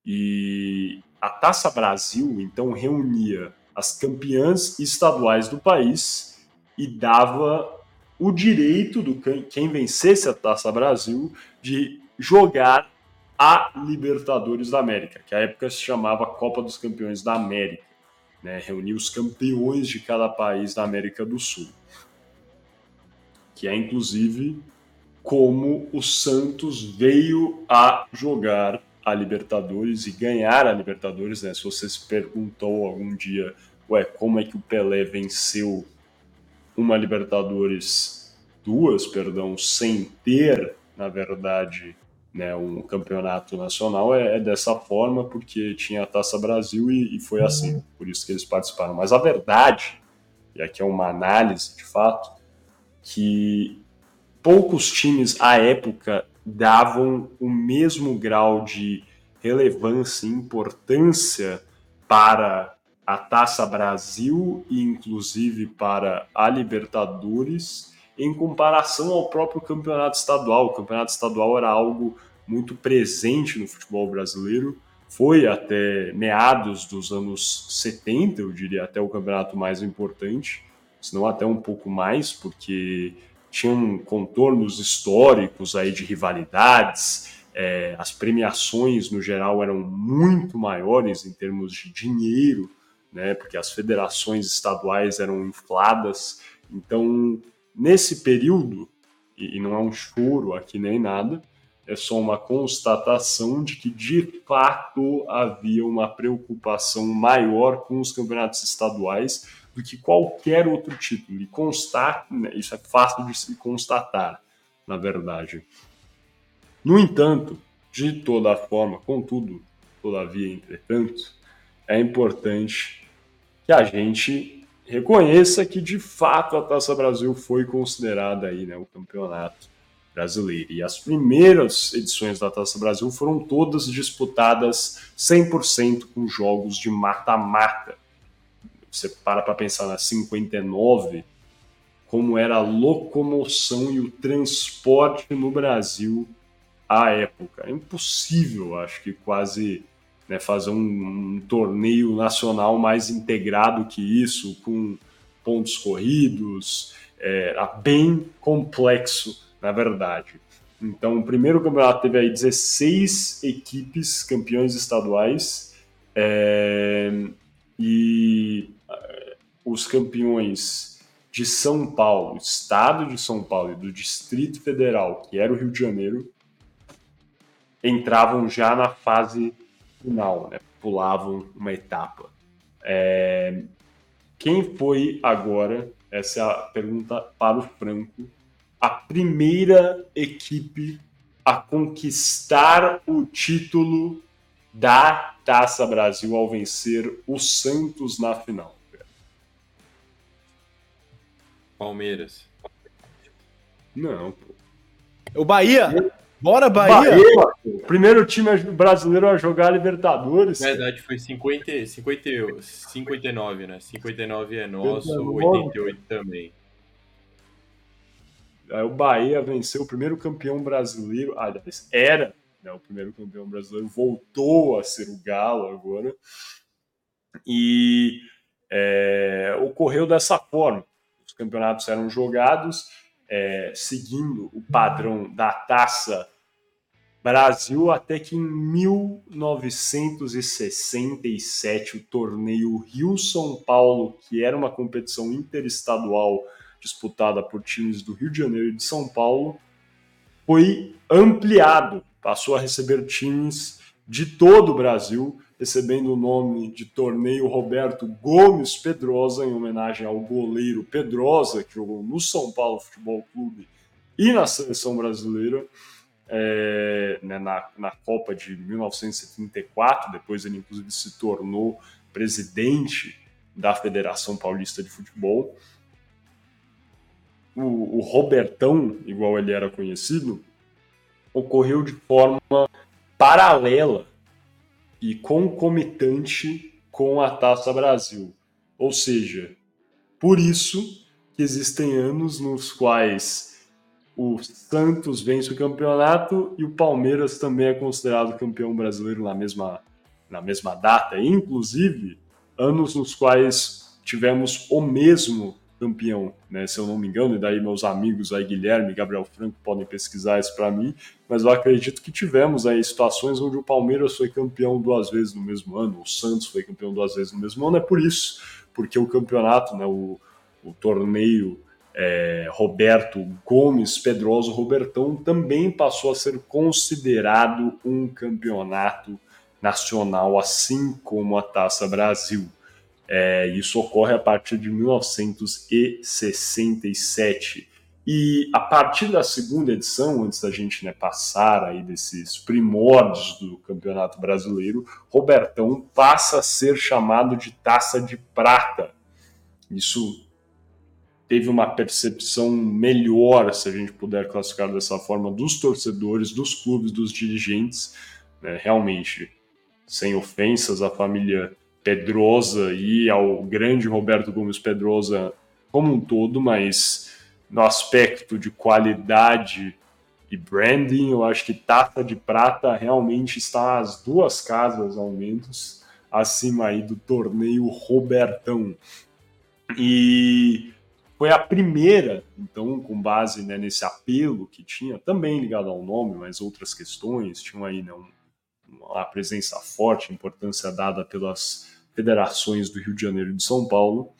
E a Taça Brasil, então, reunia as campeãs estaduais do país e dava o direito do quem vencesse a Taça Brasil de jogar a Libertadores da América, que à época se chamava Copa dos Campeões da América, né? reunia os campeões de cada país da América do Sul, que é inclusive como o Santos veio a jogar a Libertadores e ganhar a Libertadores, né? Se você se perguntou algum dia, ué, como é que o Pelé venceu uma Libertadores, duas, perdão, sem ter, na verdade, né, um campeonato nacional é, é, dessa forma porque tinha a Taça Brasil e, e, foi assim, por isso que eles participaram. Mas a verdade, e aqui é uma análise de fato, que poucos times à época davam o mesmo grau de relevância e importância para a Taça Brasil e inclusive para a Libertadores em comparação ao próprio campeonato estadual. O campeonato estadual era algo muito presente no futebol brasileiro, foi até meados dos anos 70, eu diria, até o campeonato mais importante, se não até um pouco mais, porque tinham contornos históricos aí de rivalidades, é, as premiações no geral eram muito maiores em termos de dinheiro, né, porque as federações estaduais eram infladas. Então, Nesse período, e não é um choro aqui nem nada, é só uma constatação de que de fato havia uma preocupação maior com os campeonatos estaduais do que qualquer outro título. E constar, né, isso é fácil de se constatar, na verdade. No entanto, de toda forma, contudo, todavia, entretanto, é importante que a gente reconheça que de fato a Taça Brasil foi considerada aí, né, o campeonato brasileiro. E as primeiras edições da Taça Brasil foram todas disputadas 100% com jogos de mata-mata. Você para para pensar na 59, como era a locomoção e o transporte no Brasil à época. É impossível, acho que quase né, fazer um, um, torneio nacional mais integrado que isso, com pontos corridos, é, era bem complexo, na verdade. Então, o primeiro campeonato teve aí 16 equipes campeões estaduais é, e é, os campeões de São Paulo, Estado de São Paulo e do Distrito Federal, que era o Rio de Janeiro, entravam já na fase final, né? pulavam uma etapa. É... Quem foi agora, essa é a pergunta para o Franco, a primeira equipe a conquistar o título da Taça Brasil ao vencer o Santos na final? Palmeiras. Não, pô. O Bahia? Bora, Bahia! Bahia primeiro time brasileiro a jogar Libertadores. Na verdade, foi 50, 50, 59, né? 59 é nosso, 88 também. Aí o Bahia venceu o primeiro campeão brasileiro. Ah, era né, o primeiro campeão brasileiro, voltou a ser o Galo agora. E é, ocorreu dessa forma. Os campeonatos eram jogados, é, seguindo o padrão da taça Brasil, até que em 1967 o torneio Rio-São Paulo, que era uma competição interestadual disputada por times do Rio de Janeiro e de São Paulo, foi ampliado, passou a receber times de todo o Brasil, recebendo o nome de Torneio Roberto Gomes Pedrosa, em homenagem ao goleiro Pedrosa, que jogou no São Paulo Futebol Clube e na seleção brasileira, é, né, na, na Copa de 1974. Depois ele, inclusive, se tornou presidente da Federação Paulista de Futebol. O, o Robertão, igual ele era conhecido, ocorreu de forma paralela e concomitante com a Taça Brasil. Ou seja, por isso que existem anos nos quais o Santos vence o campeonato e o Palmeiras também é considerado campeão brasileiro na mesma, na mesma data. Inclusive, anos nos quais tivemos o mesmo campeão, né, se eu não me engano, e daí meus amigos aí, Guilherme e Gabriel Franco, podem pesquisar isso para mim, mas eu acredito que tivemos aí situações onde o Palmeiras foi campeão duas vezes no mesmo ano, o Santos foi campeão duas vezes no mesmo ano, é por isso, porque o campeonato, né, o, o torneio é, Roberto Gomes Pedroso Robertão também passou a ser considerado um campeonato nacional, assim como a Taça Brasil. É, isso ocorre a partir de 1967. E a partir da segunda edição, antes da gente né, passar aí desses primórdios do Campeonato Brasileiro, Robertão passa a ser chamado de Taça de Prata. Isso teve uma percepção melhor, se a gente puder classificar dessa forma, dos torcedores, dos clubes, dos dirigentes. Né, realmente, sem ofensas à família Pedrosa e ao grande Roberto Gomes Pedrosa como um todo, mas no aspecto de qualidade e branding, eu acho que Tata de Prata realmente está às duas casas, ao menos, acima aí do torneio Robertão. E foi a primeira, então, com base né, nesse apelo que tinha, também ligado ao nome, mas outras questões, tinham aí né, um, uma presença forte, importância dada pelas federações do Rio de Janeiro e de São Paulo.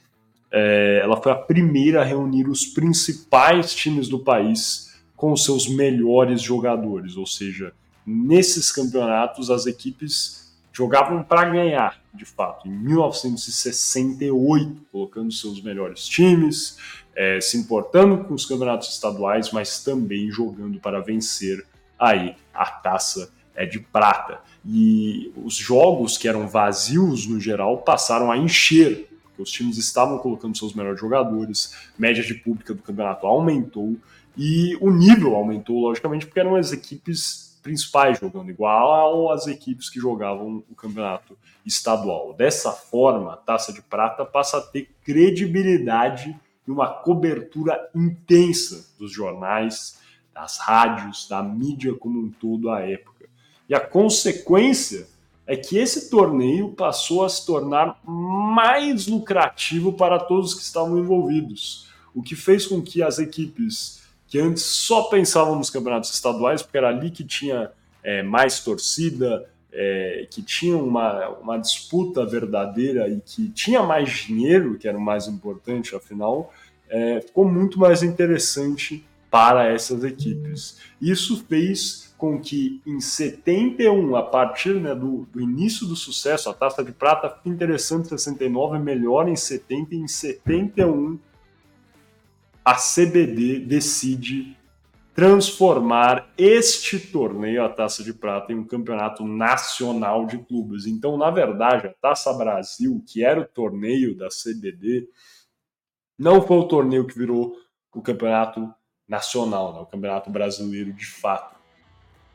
É, ela foi a primeira a reunir os principais times do país com seus melhores jogadores, ou seja, nesses campeonatos as equipes jogavam para ganhar, de fato, em 1968, colocando seus melhores times, é, se importando com os campeonatos estaduais, mas também jogando para vencer aí a taça é de prata. E os jogos que eram vazios no geral passaram a encher, porque os times estavam colocando seus melhores jogadores, média de pública do campeonato aumentou e o nível aumentou, logicamente, porque eram as equipes principais jogando igual às equipes que jogavam o campeonato estadual. Dessa forma, a Taça de Prata passa a ter credibilidade e uma cobertura intensa dos jornais, das rádios, da mídia como um todo à época. E a consequência é que esse torneio passou a se tornar mais lucrativo para todos que estavam envolvidos, o que fez com que as equipes que antes só pensavam nos campeonatos estaduais, porque era ali que tinha é, mais torcida, é, que tinha uma, uma disputa verdadeira e que tinha mais dinheiro, que era o mais importante, afinal, é, ficou muito mais interessante para essas equipes. Isso fez com que em 71, a partir né, do, do, início do sucesso, a taça de prata fica interessante em 69, melhor em 70 e em 71 a CBD decide transformar este torneio, a Taça de Prata, em um campeonato nacional de clubes. Então, na verdade, a Taça Brasil, que era o torneio da CBD, não foi o torneio que virou o campeonato nacional, né? o campeonato brasileiro de fato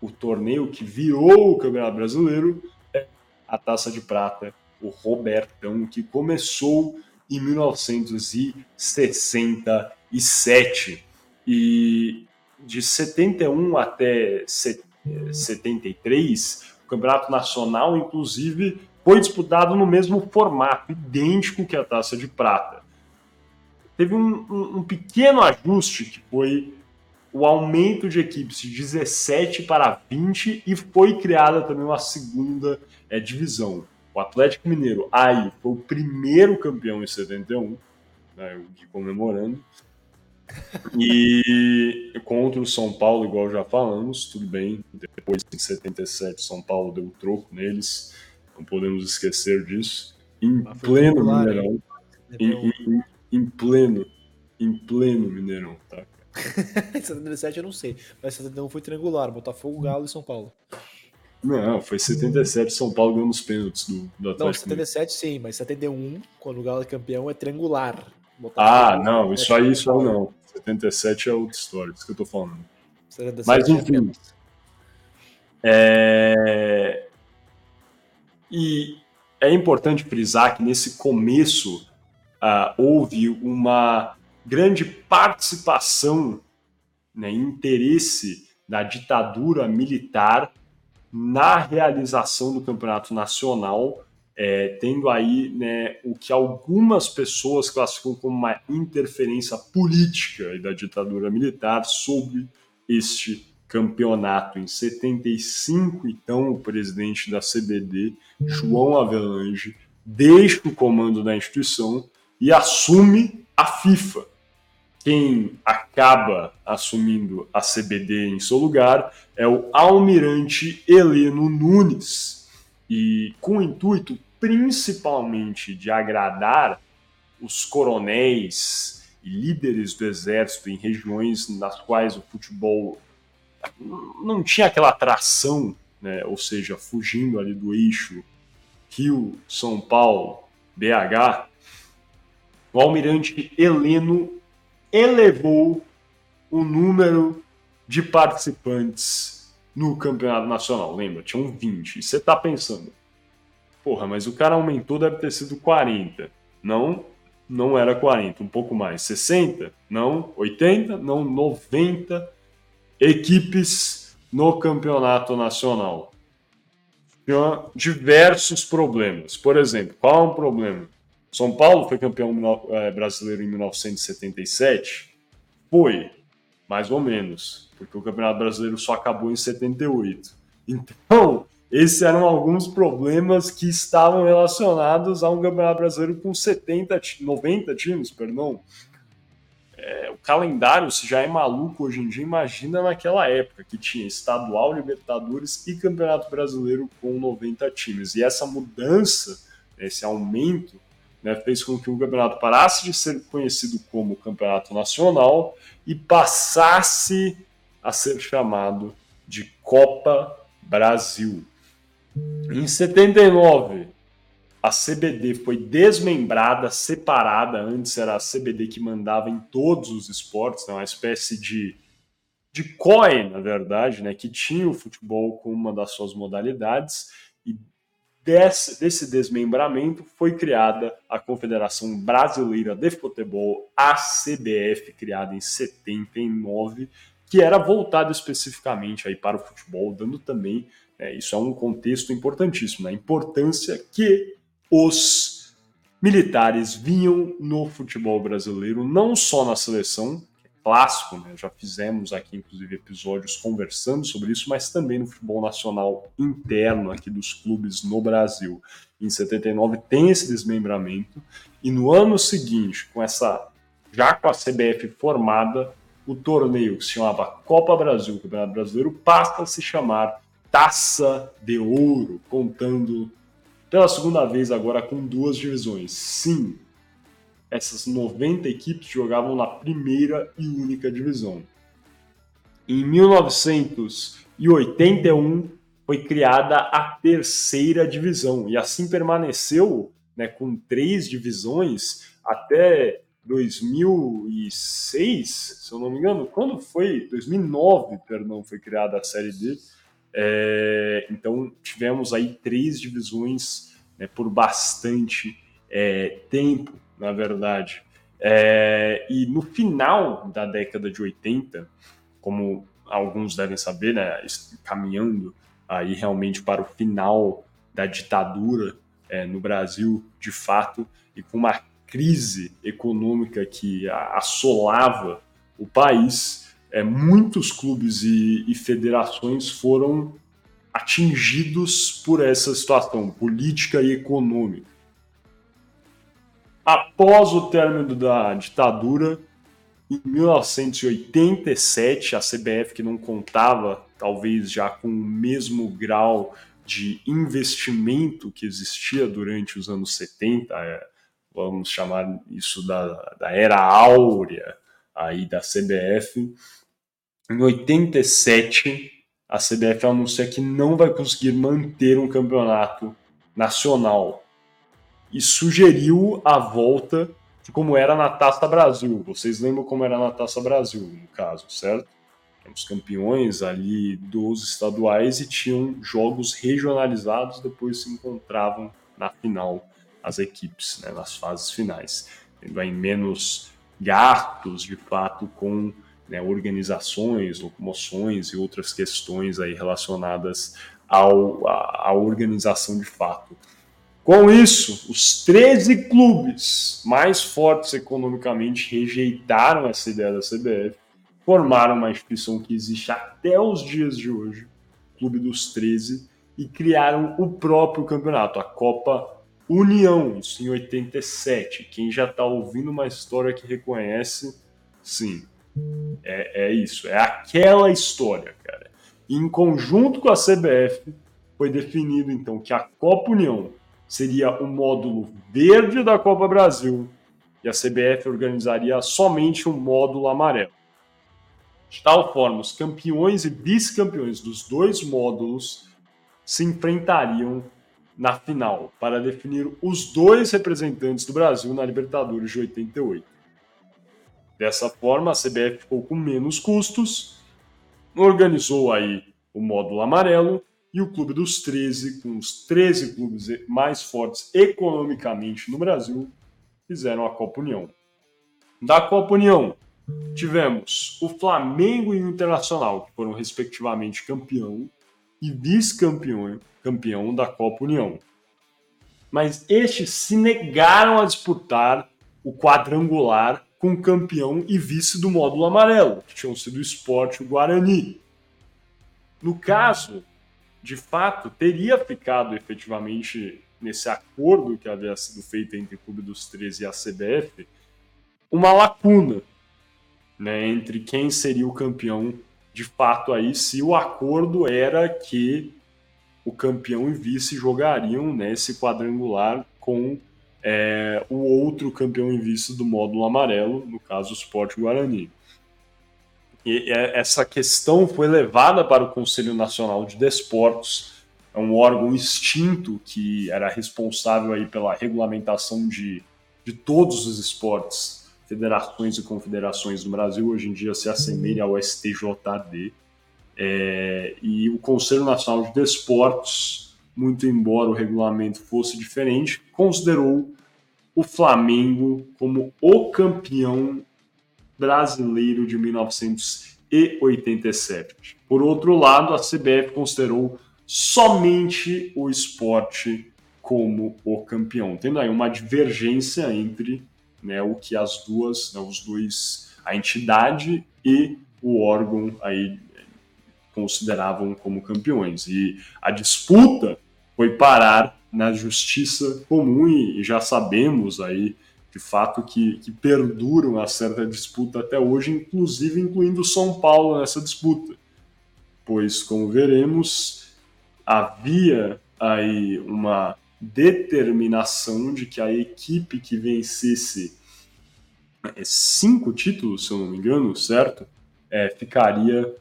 o torneio que virou o Campeonato Brasileiro é a Taça de Prata, o Robertão, que começou em 1967 e de 71 até 73, o Campeonato Nacional, inclusive, foi disputado no mesmo formato, idêntico que a Taça de Prata. teve um, um, um pequeno ajuste que foi o aumento de equipes de 17 para 20 e foi criada também uma segunda é, divisão. O Atlético Mineiro aí foi o primeiro campeão em 71, né, comemorando. E contra o São Paulo, igual já falamos, tudo bem. Depois, em 77, São Paulo deu o troco neles. Não podemos esquecer disso. Em pleno Mineirão. Em, em, em, pleno, em pleno Mineirão, tá? 77 eu não sei, mas 71 foi triangular, Botafogo, Galo e São Paulo. Não, foi 77 São Paulo ganhando os pênaltis do, do Atlético. Não, 77 sim, mas 71, quando o Galo é campeão, é triangular. Ah, não, isso aí, isso aí não. 77 é outra história, isso que eu tô falando. Mas enfim. É... E é importante frisar que nesse começo uh, houve uma grande participação, né, interesse da ditadura militar na realização do campeonato nacional, é, tendo aí né, o que algumas pessoas classificam como uma interferência política da ditadura militar sobre este campeonato. Em 75, então, o presidente da CBD, João Avelange, deixa o comando da instituição e assume a FIFA. Quem acaba assumindo a CBD em seu lugar é o almirante Heleno Nunes. E com o intuito principalmente de agradar os coronéis e líderes do exército em regiões nas quais o futebol não tinha aquela atração, né? ou seja, fugindo ali do eixo Rio, São Paulo, BH, o almirante Heleno elevou o número de participantes no campeonato nacional. Lembra, tinham 20. E você está pensando, porra, mas o cara aumentou, deve ter sido 40. Não, não era 40, um pouco mais. 60? Não. 80? Não. 90 equipes no campeonato nacional. Tinha diversos problemas. Por exemplo, qual é um problema? São Paulo foi campeão é, brasileiro em 1977? Foi, mais ou menos, porque o Campeonato Brasileiro só acabou em 78. Então, esses eram alguns problemas que estavam relacionados a um Campeonato Brasileiro com 70, 90 times, perdão. É, o calendário, se já é maluco hoje em dia, imagina naquela época que tinha estadual, Libertadores e Campeonato Brasileiro com 90 times. E essa mudança, esse aumento, né, fez com que o campeonato parasse de ser conhecido como Campeonato Nacional e passasse a ser chamado de Copa Brasil. Em 79, a CBD foi desmembrada, separada. Antes era a CBD que mandava em todos os esportes, né? uma espécie de, de COI, na verdade, né? que tinha o futebol como uma das suas modalidades. E desse, desse desmembramento foi criada a Confederação Brasileira de Futebol, a CBF, criada em 79, que era voltada especificamente aí para o futebol, dando também, é, isso é um contexto importantíssimo, né? a importância que os militares vinham no futebol brasileiro, não só na seleção, que é clássico, né? já fizemos aqui inclusive episódios conversando sobre isso, mas também no futebol nacional interno aqui dos clubes no Brasil. Em 79 tem esse desmembramento e no ano seguinte, com essa já com a CBF formada, o torneio que se chamava Copa Brasil, Campeonato Brasileiro, passa a se chamar Taça de Ouro, contando pela segunda vez agora com duas divisões. Sim, essas 90 equipes jogavam na primeira e única divisão. Em 1981 foi criada a terceira divisão e assim permaneceu né, com três divisões até 2006, se eu não me engano. Quando foi? 2009, perdão, foi criada a Série D é, então tivemos aí três divisões né, por bastante é, tempo, na verdade. É, e no final da década de 80, como alguns devem saber, né, caminhando aí realmente para o final da ditadura é, no Brasil, de fato, e com uma crise econômica que assolava o país, é, muitos clubes e, e federações foram atingidos por essa situação política e econômica. Após o término da ditadura, em 1987, a CBF, que não contava talvez já com o mesmo grau de investimento que existia durante os anos 70, é, vamos chamar isso da, da era áurea aí da CBF. Em 87, a CBF anuncia que não vai conseguir manter um campeonato nacional e sugeriu a volta de como era na Taça Brasil. Vocês lembram como era na Taça Brasil, no caso, certo? Os campeões ali dos estaduais e tinham jogos regionalizados, depois se encontravam na final as equipes, né, nas fases finais, tendo aí menos gastos de fato com né, organizações, locomoções e outras questões aí relacionadas ao, à, à organização de fato. Com isso, os 13 clubes mais fortes economicamente rejeitaram essa ideia da CBF, formaram uma instituição que existe até os dias de hoje, Clube dos 13, e criaram o próprio campeonato, a Copa União, isso em 87. Quem já está ouvindo uma história que reconhece, sim, é, é isso, é aquela história, cara. Em conjunto com a CBF, foi definido então que a Copa União seria o módulo verde da Copa Brasil e a CBF organizaria somente um módulo amarelo. De tal forma, os campeões e vice-campeões dos dois módulos se enfrentariam na final para definir os dois representantes do Brasil na Libertadores de 88. Dessa forma, a CBF ficou com menos custos, organizou aí o módulo amarelo e o Clube dos 13, com os 13 clubes mais fortes economicamente no Brasil, fizeram a Copa União. Da Copa União, tivemos o Flamengo e o Internacional, que foram respectivamente campeão e vice-campeão campeão da Copa União. Mas estes se negaram a disputar o quadrangular com campeão e vice do módulo amarelo, que tinham sido o Sport e o Guarani. No caso, de fato, teria ficado efetivamente nesse acordo que havia sido feito entre o Clube dos 13 e a CBF, uma lacuna né, entre quem seria o campeão de fato aí, se o acordo era que o campeão e vice jogariam nesse quadrangular com é, o outro campeão e vice do módulo amarelo, no caso o Sport Guarani. E essa questão foi levada para o Conselho Nacional de Desportos, é um órgão extinto que era responsável aí pela regulamentação de, de todos os esportes, federações e confederações do Brasil, hoje em dia se assemelha ao STJD. É, e o Conselho Nacional de Desportos, muito embora o regulamento fosse diferente, considerou o Flamengo como o campeão brasileiro de 1987. Por outro lado, a CBF considerou somente o esporte como o campeão, tendo aí uma divergência entre né, o que as duas, né, os dois, a entidade e o órgão aí consideravam como campeões. E a disputa foi parar na justiça comum e já sabemos aí de fato que, que perduram uma certa disputa até hoje, inclusive incluindo São Paulo nessa disputa. Pois, como veremos, havia aí uma determinação de que a equipe que vencesse é, cinco títulos, se eu não me engano, certo? É, ficaria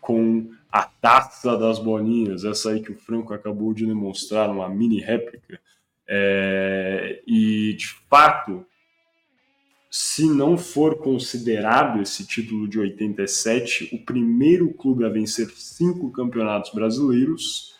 com a taça das bolinhas, essa aí que o Franco acabou de demonstrar, uma mini réplica. É, e, de fato, se não for considerado esse título de 87, o primeiro clube a vencer cinco campeonatos brasileiros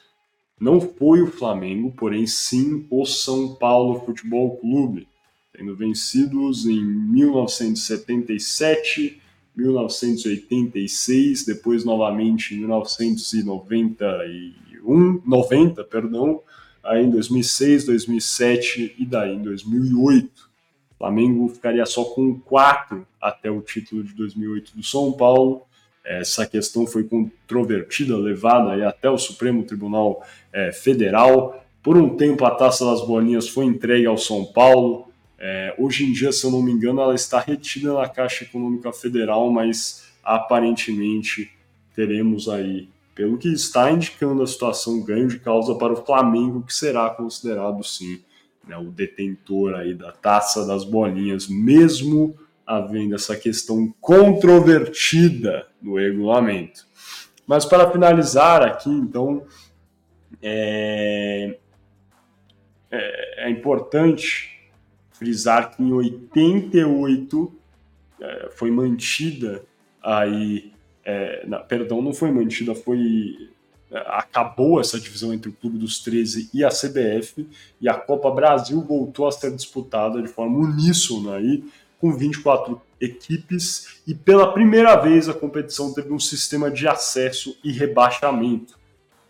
não foi o Flamengo, porém sim o São Paulo Futebol Clube, tendo vencidos em 1977, 1986, depois novamente em 1991, 90, perdão, aí em 2006, 2007 e daí em 2008. Flamengo ficaria só com quatro até o título de 2008 do São Paulo. Essa questão foi controvertida, levada aí até o Supremo Tribunal é, Federal. Por um tempo, a Taça das Bolinhas foi entregue ao São Paulo. É, hoje em dia, se eu não me engano, ela está retida na Caixa Econômica Federal, mas aparentemente teremos aí, pelo que está indicando a situação, ganho de causa para o Flamengo, que será considerado sim né, o detentor aí da Taça das Bolinhas, mesmo havendo essa questão controvertida no regulamento. Mas para finalizar aqui, então, é, é, é importante frisar que em 88 é, foi mantida aí, é, na, perdão, não foi mantida, foi é, acabou essa divisão entre o Clube dos 13 e a CBF e a Copa Brasil voltou a ser disputada de forma uníssona aí com 24 equipes e pela primeira vez a competição teve um sistema de acesso e rebaixamento.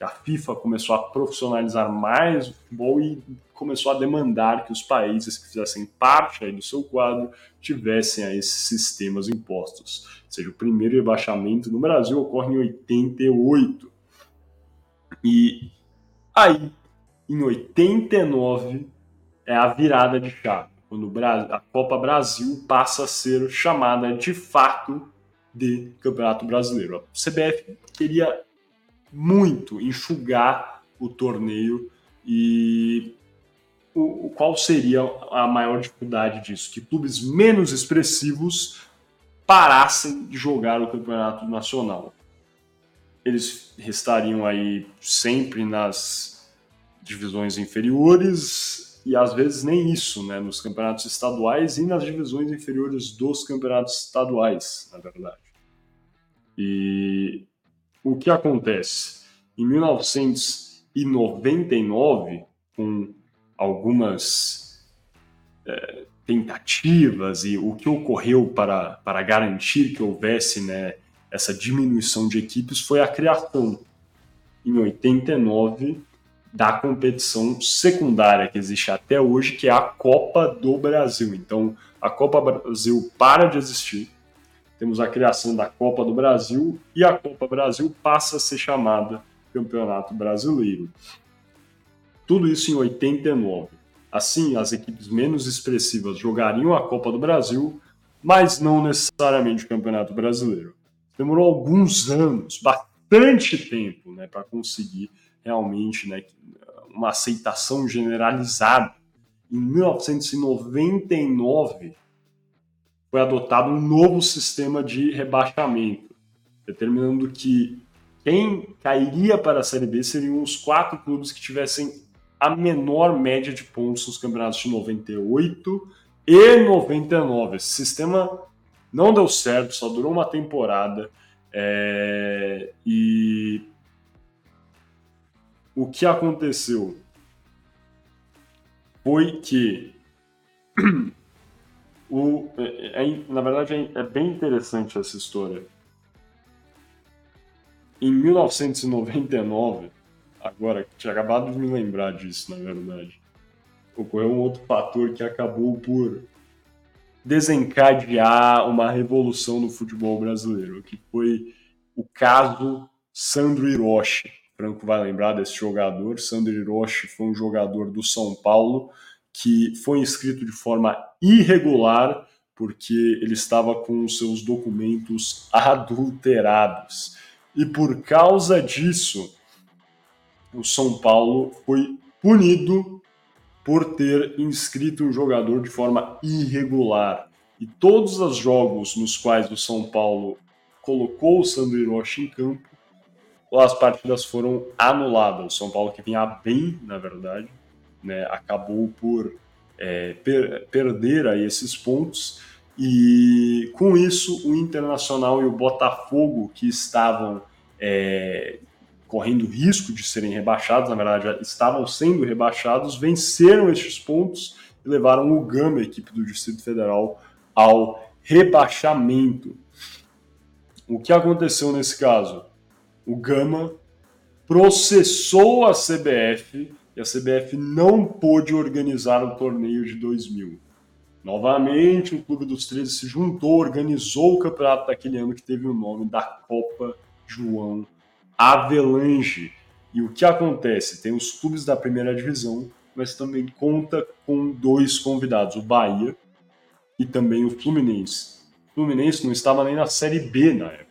A FIFA começou a profissionalizar mais o futebol e começou a demandar que os países que fizessem parte aí do seu quadro tivessem aí esses sistemas impostos. Ou seja, o primeiro rebaixamento no Brasil ocorre em 88. E aí, em 89, é a virada de chave quando a Copa Brasil passa a ser chamada de fato de Campeonato Brasileiro. A CBF queria muito enxugar o torneio e o, qual seria a maior dificuldade disso? Que clubes menos expressivos parassem de jogar o campeonato nacional. Eles restariam aí sempre nas divisões inferiores, e às vezes nem isso, né, nos campeonatos estaduais e nas divisões inferiores dos campeonatos estaduais, na verdade. E o que acontece? Em 1999, com algumas é, tentativas e o que ocorreu para, para garantir que houvesse né, essa diminuição de equipes foi a criação, em 89, da competição secundária que existe até hoje, que é a Copa do Brasil. Então, a Copa Brasil para de existir. Temos a criação da Copa do Brasil e a Copa Brasil passa a ser chamada Campeonato Brasileiro. Tudo isso em 89. Assim, as equipes menos expressivas jogariam a Copa do Brasil, mas não necessariamente o Campeonato Brasileiro. Demorou alguns anos, bastante tempo, né, para conseguir realmente né, uma aceitação generalizada. Em 1999, foi adotado um novo sistema de rebaixamento, determinando que quem cairia para a Série B seriam os quatro clubes que tivessem a menor média de pontos nos campeonatos de 98 e 99. Esse sistema não deu certo, só durou uma temporada. É, e o que aconteceu foi que o, é, é, na verdade é, é bem interessante essa história. Em 1999, agora tinha acabado de me lembrar disso, na verdade, ocorreu um outro fator que acabou por desencadear uma revolução no futebol brasileiro, que foi o caso Sandro Hiroshi. Franco vai lembrar desse jogador. Sandro Hiroshi foi um jogador do São Paulo que foi inscrito de forma irregular porque ele estava com seus documentos adulterados. E por causa disso, o São Paulo foi punido por ter inscrito um jogador de forma irregular. E todos os jogos nos quais o São Paulo colocou o Sandro Hiroshi em campo, as partidas foram anuladas. O São Paulo, que vinha bem, na verdade, né, acabou por é, per perder aí esses pontos. E com isso, o Internacional e o Botafogo, que estavam é, correndo risco de serem rebaixados, na verdade já estavam sendo rebaixados, venceram estes pontos e levaram o Gama, a equipe do Distrito Federal, ao rebaixamento. O que aconteceu nesse caso? o Gama processou a CBF e a CBF não pôde organizar o torneio de 2000. Novamente, o Clube dos 13 se juntou, organizou o campeonato daquele ano que teve o nome da Copa João Avelange. E o que acontece? Tem os clubes da primeira divisão, mas também conta com dois convidados, o Bahia e também o Fluminense. O Fluminense não estava nem na Série B na época,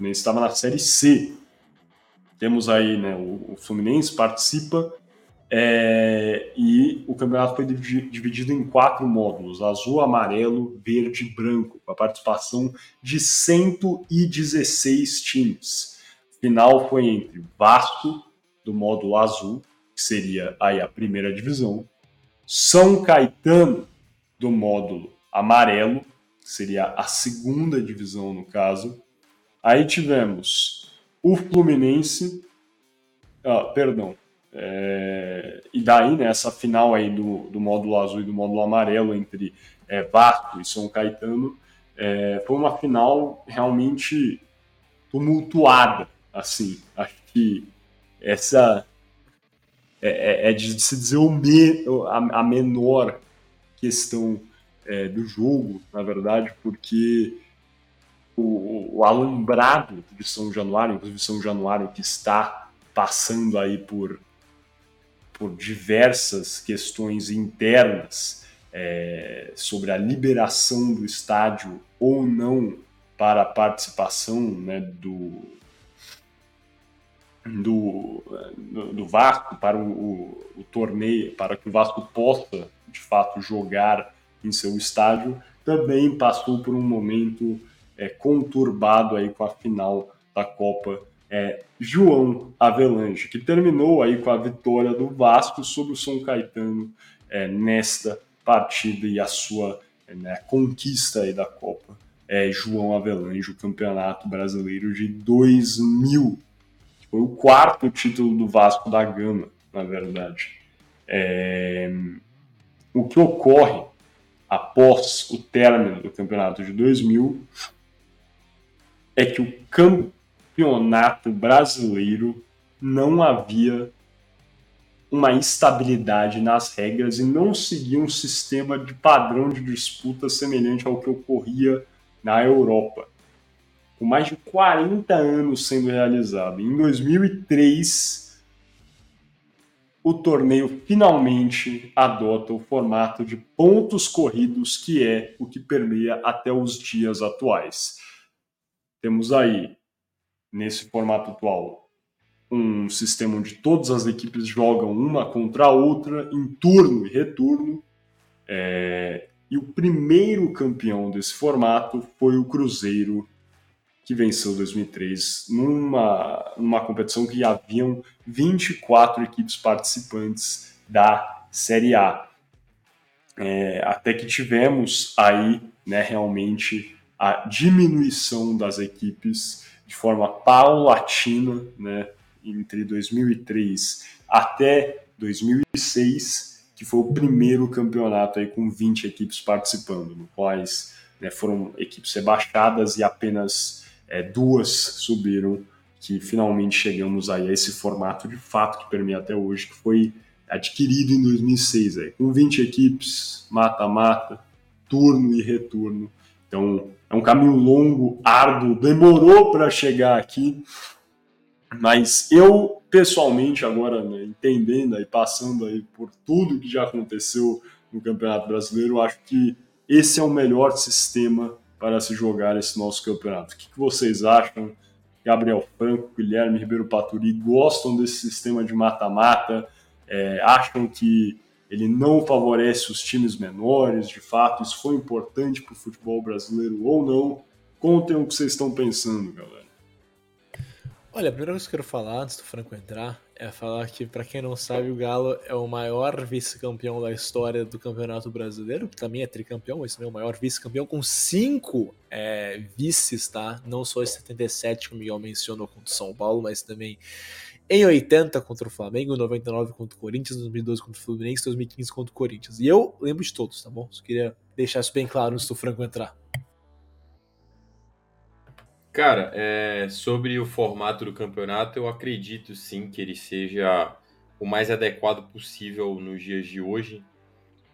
nem estava na Série C. Temos aí, né, o, Fluminense participa é, e o campeonato foi dividido em quatro módulos: azul, amarelo, verde e branco, com a participação de 116 times. Final foi entre Vasco, do módulo azul, que seria aí a primeira divisão, São Caetano, do módulo amarelo, que seria a segunda divisão no caso. Aí tivemos o Fluminense, ah, perdão, é, e daí, né, final aí do, do módulo azul e do módulo amarelo entre é, Vasco e São Caetano é, foi uma final realmente tumultuada, assim. Acho que essa é, é, é de se dizer o me, a, a menor questão é, do jogo, na verdade, porque o, o alumbrado de São Januário, inclusive São Januário que está passando aí por por diversas questões internas é, sobre a liberação do estádio ou não para a participação né, do, do, do Vasco para o, o, o, torneio, para que o Vasco possa de fato jogar em seu estádio, também passou por um momento é, conturbado aí com a final da Copa é, João Avelange, que terminou aí com a vitória do Vasco sobre o São Caetano é, nesta partida e a sua né, conquista aí da Copa. É, João Avelange, o Campeonato Brasileiro de 2000. Foi o quarto título do Vasco da Gama, na verdade. É... O que ocorre após o término do campeonato de 2000 é que o campeonato brasileiro não havia uma estabilidade nas regras e não seguia um sistema de padrão de disputa semelhante ao que ocorria na Europa. Com mais de 40 anos sendo realizado. Em 2003, o torneio finalmente adota o formato de pontos corridos, que é o que permeia até os dias atuais. Temos aí nesse formato atual um sistema onde todas as equipes jogam uma contra a outra em turno e retorno. É, e o primeiro campeão desse formato foi o Cruzeiro, que venceu 2003 numa, numa competição que haviam 24 equipes participantes da Série A. É, até que tivemos aí né, realmente a diminuição das equipes de forma paulatina, né, entre 2003 até 2006, que foi o primeiro campeonato aí com 20 equipes participando, no quais né, foram equipes rebaixadas e apenas é, duas subiram, que finalmente chegamos aí a esse formato de fato que permeia até hoje, que foi adquirido em 2006, aí, com 20 equipes, mata-mata, turno e retorno. Então, é um caminho longo, árduo, demorou para chegar aqui, mas eu pessoalmente agora né, entendendo e passando aí por tudo que já aconteceu no Campeonato Brasileiro, acho que esse é o melhor sistema para se jogar esse nosso campeonato. O que, que vocês acham? Gabriel Franco, Guilherme Ribeiro Paturi gostam desse sistema de mata-mata? É, acham que ele não favorece os times menores, de fato, isso foi importante para o futebol brasileiro ou não. Contem o que vocês estão pensando, galera. Olha, a primeira coisa que eu quero falar antes do Franco entrar é falar que, para quem não sabe, o Galo é o maior vice-campeão da história do Campeonato Brasileiro, que também é tricampeão, mas também é o maior vice-campeão, com cinco é, vices, tá? Não só esse 77 que o Miguel mencionou contra o São Paulo, mas também em 80 contra o Flamengo, 99 contra o Corinthians, 2012 contra o Fluminense, 2015 contra o Corinthians. E eu lembro de todos, tá bom? Só queria deixar isso bem claro antes do Franco entrar. Cara, é, sobre o formato do campeonato, eu acredito sim que ele seja o mais adequado possível nos dias de hoje.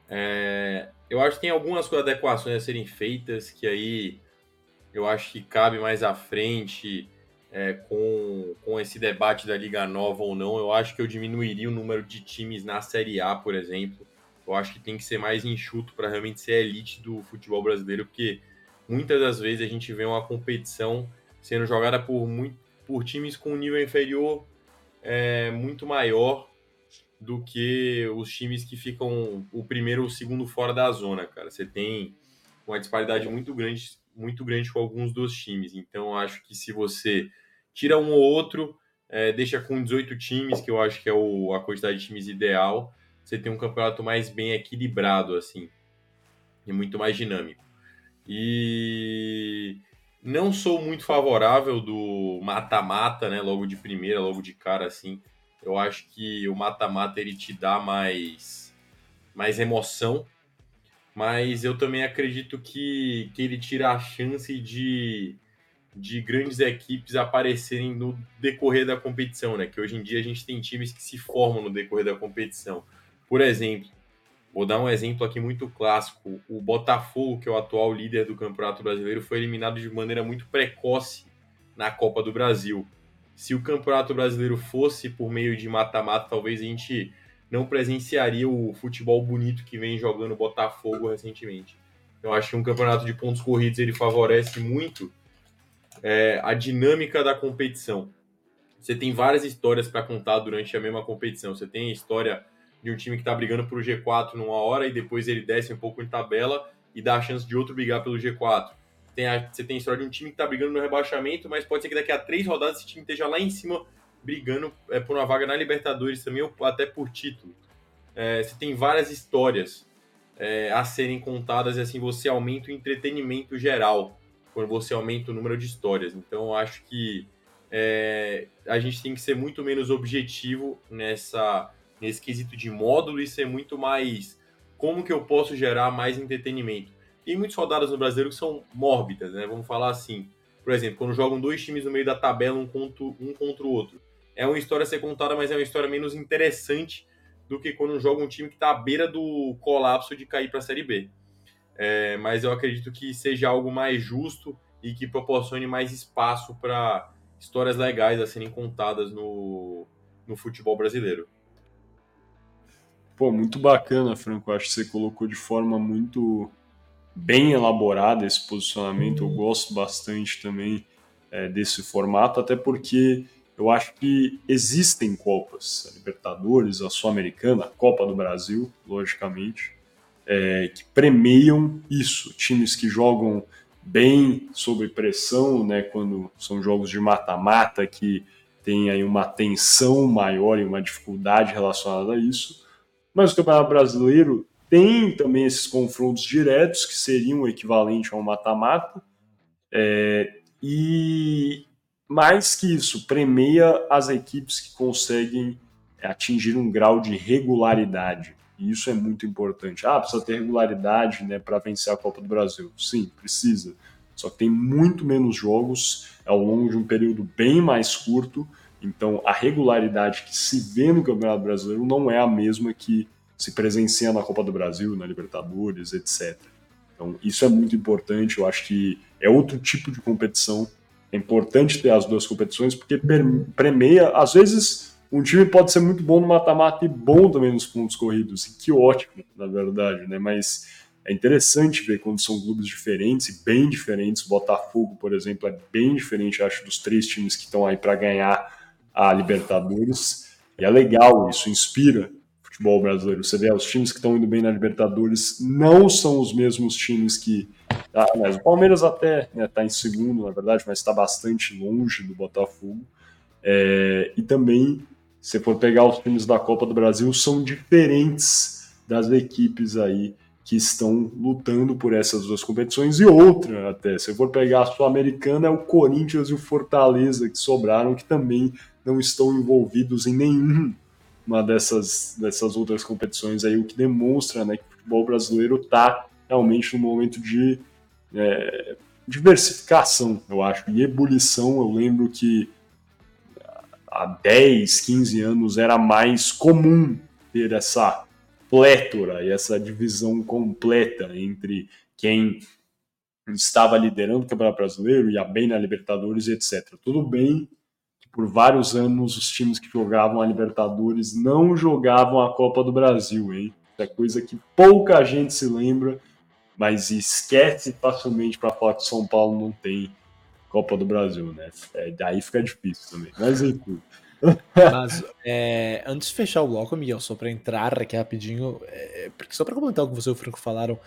É, eu acho que tem algumas adequações a serem feitas que aí eu acho que cabe mais à frente é, com, com esse debate da Liga Nova ou não. Eu acho que eu diminuiria o número de times na Série A, por exemplo. Eu acho que tem que ser mais enxuto para realmente ser elite do futebol brasileiro, porque muitas das vezes a gente vê uma competição sendo jogada por, muito, por times com um nível inferior é, muito maior do que os times que ficam o primeiro ou o segundo fora da zona, cara. Você tem uma disparidade muito grande, muito grande com alguns dos times. Então, acho que se você tira um ou outro, é, deixa com 18 times, que eu acho que é o, a quantidade de times ideal, você tem um campeonato mais bem equilibrado, assim, e muito mais dinâmico. E não sou muito favorável do mata-mata, né? Logo de primeira, logo de cara, assim. Eu acho que o mata-mata ele te dá mais, mais emoção, mas eu também acredito que, que ele tira a chance de, de grandes equipes aparecerem no decorrer da competição, né? Que hoje em dia a gente tem times que se formam no decorrer da competição. Por exemplo, vou dar um exemplo aqui muito clássico: o Botafogo, que é o atual líder do Campeonato Brasileiro, foi eliminado de maneira muito precoce na Copa do Brasil se o Campeonato Brasileiro fosse por meio de mata-mata, talvez a gente não presenciaria o futebol bonito que vem jogando o Botafogo recentemente. Eu acho que um campeonato de pontos corridos ele favorece muito é, a dinâmica da competição. Você tem várias histórias para contar durante a mesma competição. Você tem a história de um time que está brigando por G4 numa hora e depois ele desce um pouco em tabela e dá a chance de outro brigar pelo G4 tem a, você tem a história de um time que está brigando no rebaixamento, mas pode ser que daqui a três rodadas esse time esteja lá em cima brigando é, por uma vaga na Libertadores também, ou até por título. É, você tem várias histórias é, a serem contadas e assim você aumenta o entretenimento geral quando você aumenta o número de histórias. Então eu acho que é, a gente tem que ser muito menos objetivo nessa nesse quesito de módulo e ser muito mais como que eu posso gerar mais entretenimento tem muitas rodadas no brasileiro que são mórbidas, né? Vamos falar assim. Por exemplo, quando jogam dois times no meio da tabela, um contra, um contra o outro. É uma história a ser contada, mas é uma história menos interessante do que quando joga um time que está à beira do colapso de cair para a Série B. É, mas eu acredito que seja algo mais justo e que proporcione mais espaço para histórias legais a serem contadas no, no futebol brasileiro. Pô, muito bacana, Franco. Acho que você colocou de forma muito bem elaborado esse posicionamento. Eu gosto bastante também é, desse formato, até porque eu acho que existem Copas, a Libertadores, a Sul-Americana, a Copa do Brasil, logicamente, é, que premiam isso. Times que jogam bem sob pressão, né, quando são jogos de mata-mata, que tem aí uma tensão maior e uma dificuldade relacionada a isso. Mas o Campeonato Brasileiro tem também esses confrontos diretos, que seriam o equivalente a um mata-mata. É, e mais que isso, premia as equipes que conseguem atingir um grau de regularidade. E isso é muito importante. Ah, precisa ter regularidade né, para vencer a Copa do Brasil. Sim, precisa. Só que tem muito menos jogos ao longo de um período bem mais curto. Então, a regularidade que se vê no Campeonato Brasileiro não é a mesma que se presencia na Copa do Brasil, na Libertadores, etc. Então, isso é muito importante. Eu acho que é outro tipo de competição. É importante ter as duas competições, porque premia. Às vezes, um time pode ser muito bom no mata-mata e bom também nos pontos corridos. E que ótimo, na verdade, né? Mas é interessante ver quando são clubes diferentes e bem diferentes. Botafogo, por exemplo, é bem diferente, acho, dos três times que estão aí para ganhar a Libertadores. E é legal, isso inspira futebol brasileiro. Você vê, os times que estão indo bem na Libertadores não são os mesmos times que. Ah, mas o Palmeiras até está né, tá em segundo, na verdade, mas está bastante longe do Botafogo. É, e também, se for pegar os times da Copa do Brasil, são diferentes das equipes aí que estão lutando por essas duas competições e outra até. Se for pegar a Sul-Americana, é o Corinthians e o Fortaleza que sobraram, que também não estão envolvidos em nenhum uma dessas, dessas outras competições aí, o que demonstra né, que o futebol brasileiro está realmente num momento de é, diversificação, eu acho, e ebulição. Eu lembro que há 10, 15 anos era mais comum ter essa plétora e essa divisão completa entre quem estava liderando o Campeonato Brasileiro, ia bem na Libertadores, etc. Tudo bem por vários anos os times que jogavam a Libertadores não jogavam a Copa do Brasil, hein? É coisa que pouca gente se lembra, mas esquece facilmente para falar que São Paulo não tem Copa do Brasil, né? É, daí fica difícil também. Mas enfim. Mas é, antes de fechar o bloco, Miguel, só para entrar aqui rapidinho, é, só para comentar o que você e o Franco falaram,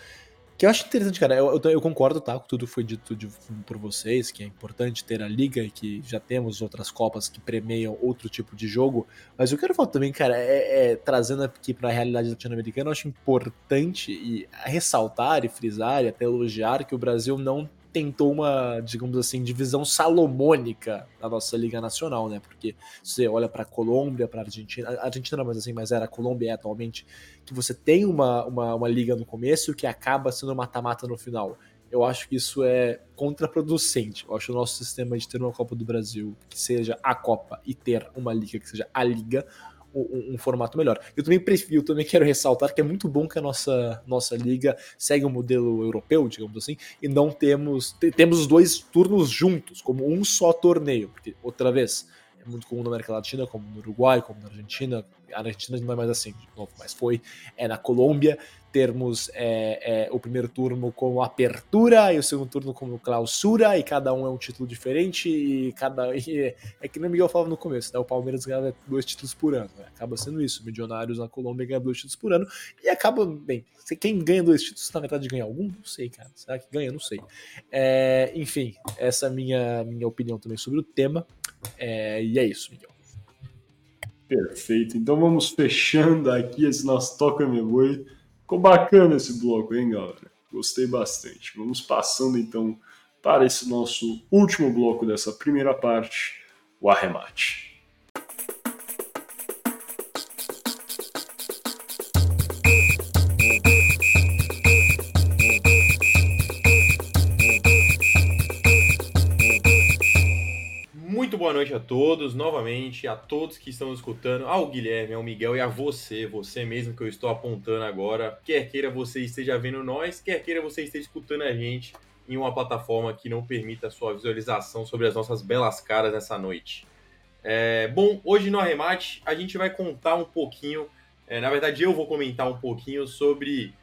que eu acho interessante, cara. Eu, eu, eu, concordo, tá? Com tudo foi dito de, por vocês, que é importante ter a liga e que já temos outras Copas que premiam outro tipo de jogo. Mas eu quero falar também, cara, é, é trazendo aqui para a realidade latino-americana, eu acho importante e ressaltar e frisar e até elogiar que o Brasil não tentou uma, digamos assim, divisão salomônica da nossa Liga Nacional, né? Porque você olha para Colômbia, para Argentina, a Argentina não mais assim, mas era a Colômbia é atualmente, que você tem uma, uma, uma liga no começo que acaba sendo mata-mata no final. Eu acho que isso é contraproducente. Eu acho o nosso sistema de ter uma Copa do Brasil que seja a Copa e ter uma liga que seja a liga um, um, formato melhor. Eu também prefiro, também quero ressaltar que é muito bom que a nossa, nossa liga segue o um modelo europeu, digamos assim, e não temos temos os dois turnos juntos, como um só torneio, porque outra vez é muito comum na América Latina, como no Uruguai, como na Argentina. A Argentina não é mais assim, de novo, mas foi é na Colômbia termos é, é, o primeiro turno como apertura e o segundo turno como clausura, e cada um é um título diferente, e cada. E é que nem o Miguel falava no começo, né? O Palmeiras ganha dois títulos por ano. Né? Acaba sendo isso. Milionários na Colômbia ganha dois títulos por ano, e acaba, bem, quem ganha dois títulos, na verdade, ganha algum? Não sei, cara. Será que ganha? Não sei. É, enfim, essa é a minha, minha opinião também sobre o tema. É, e é isso, Miguel. Perfeito. Então vamos fechando aqui esse nosso Toca Me Boi Ficou bacana esse bloco, hein, galera? Gostei bastante. Vamos passando então para esse nosso último bloco dessa primeira parte, o arremate. Boa noite a todos, novamente, a todos que estão escutando, ao Guilherme, ao Miguel e a você, você mesmo que eu estou apontando agora. Quer queira você esteja vendo nós, quer queira você esteja escutando a gente em uma plataforma que não permita a sua visualização sobre as nossas belas caras nessa noite. É, bom, hoje no Arremate a gente vai contar um pouquinho, é, na verdade eu vou comentar um pouquinho sobre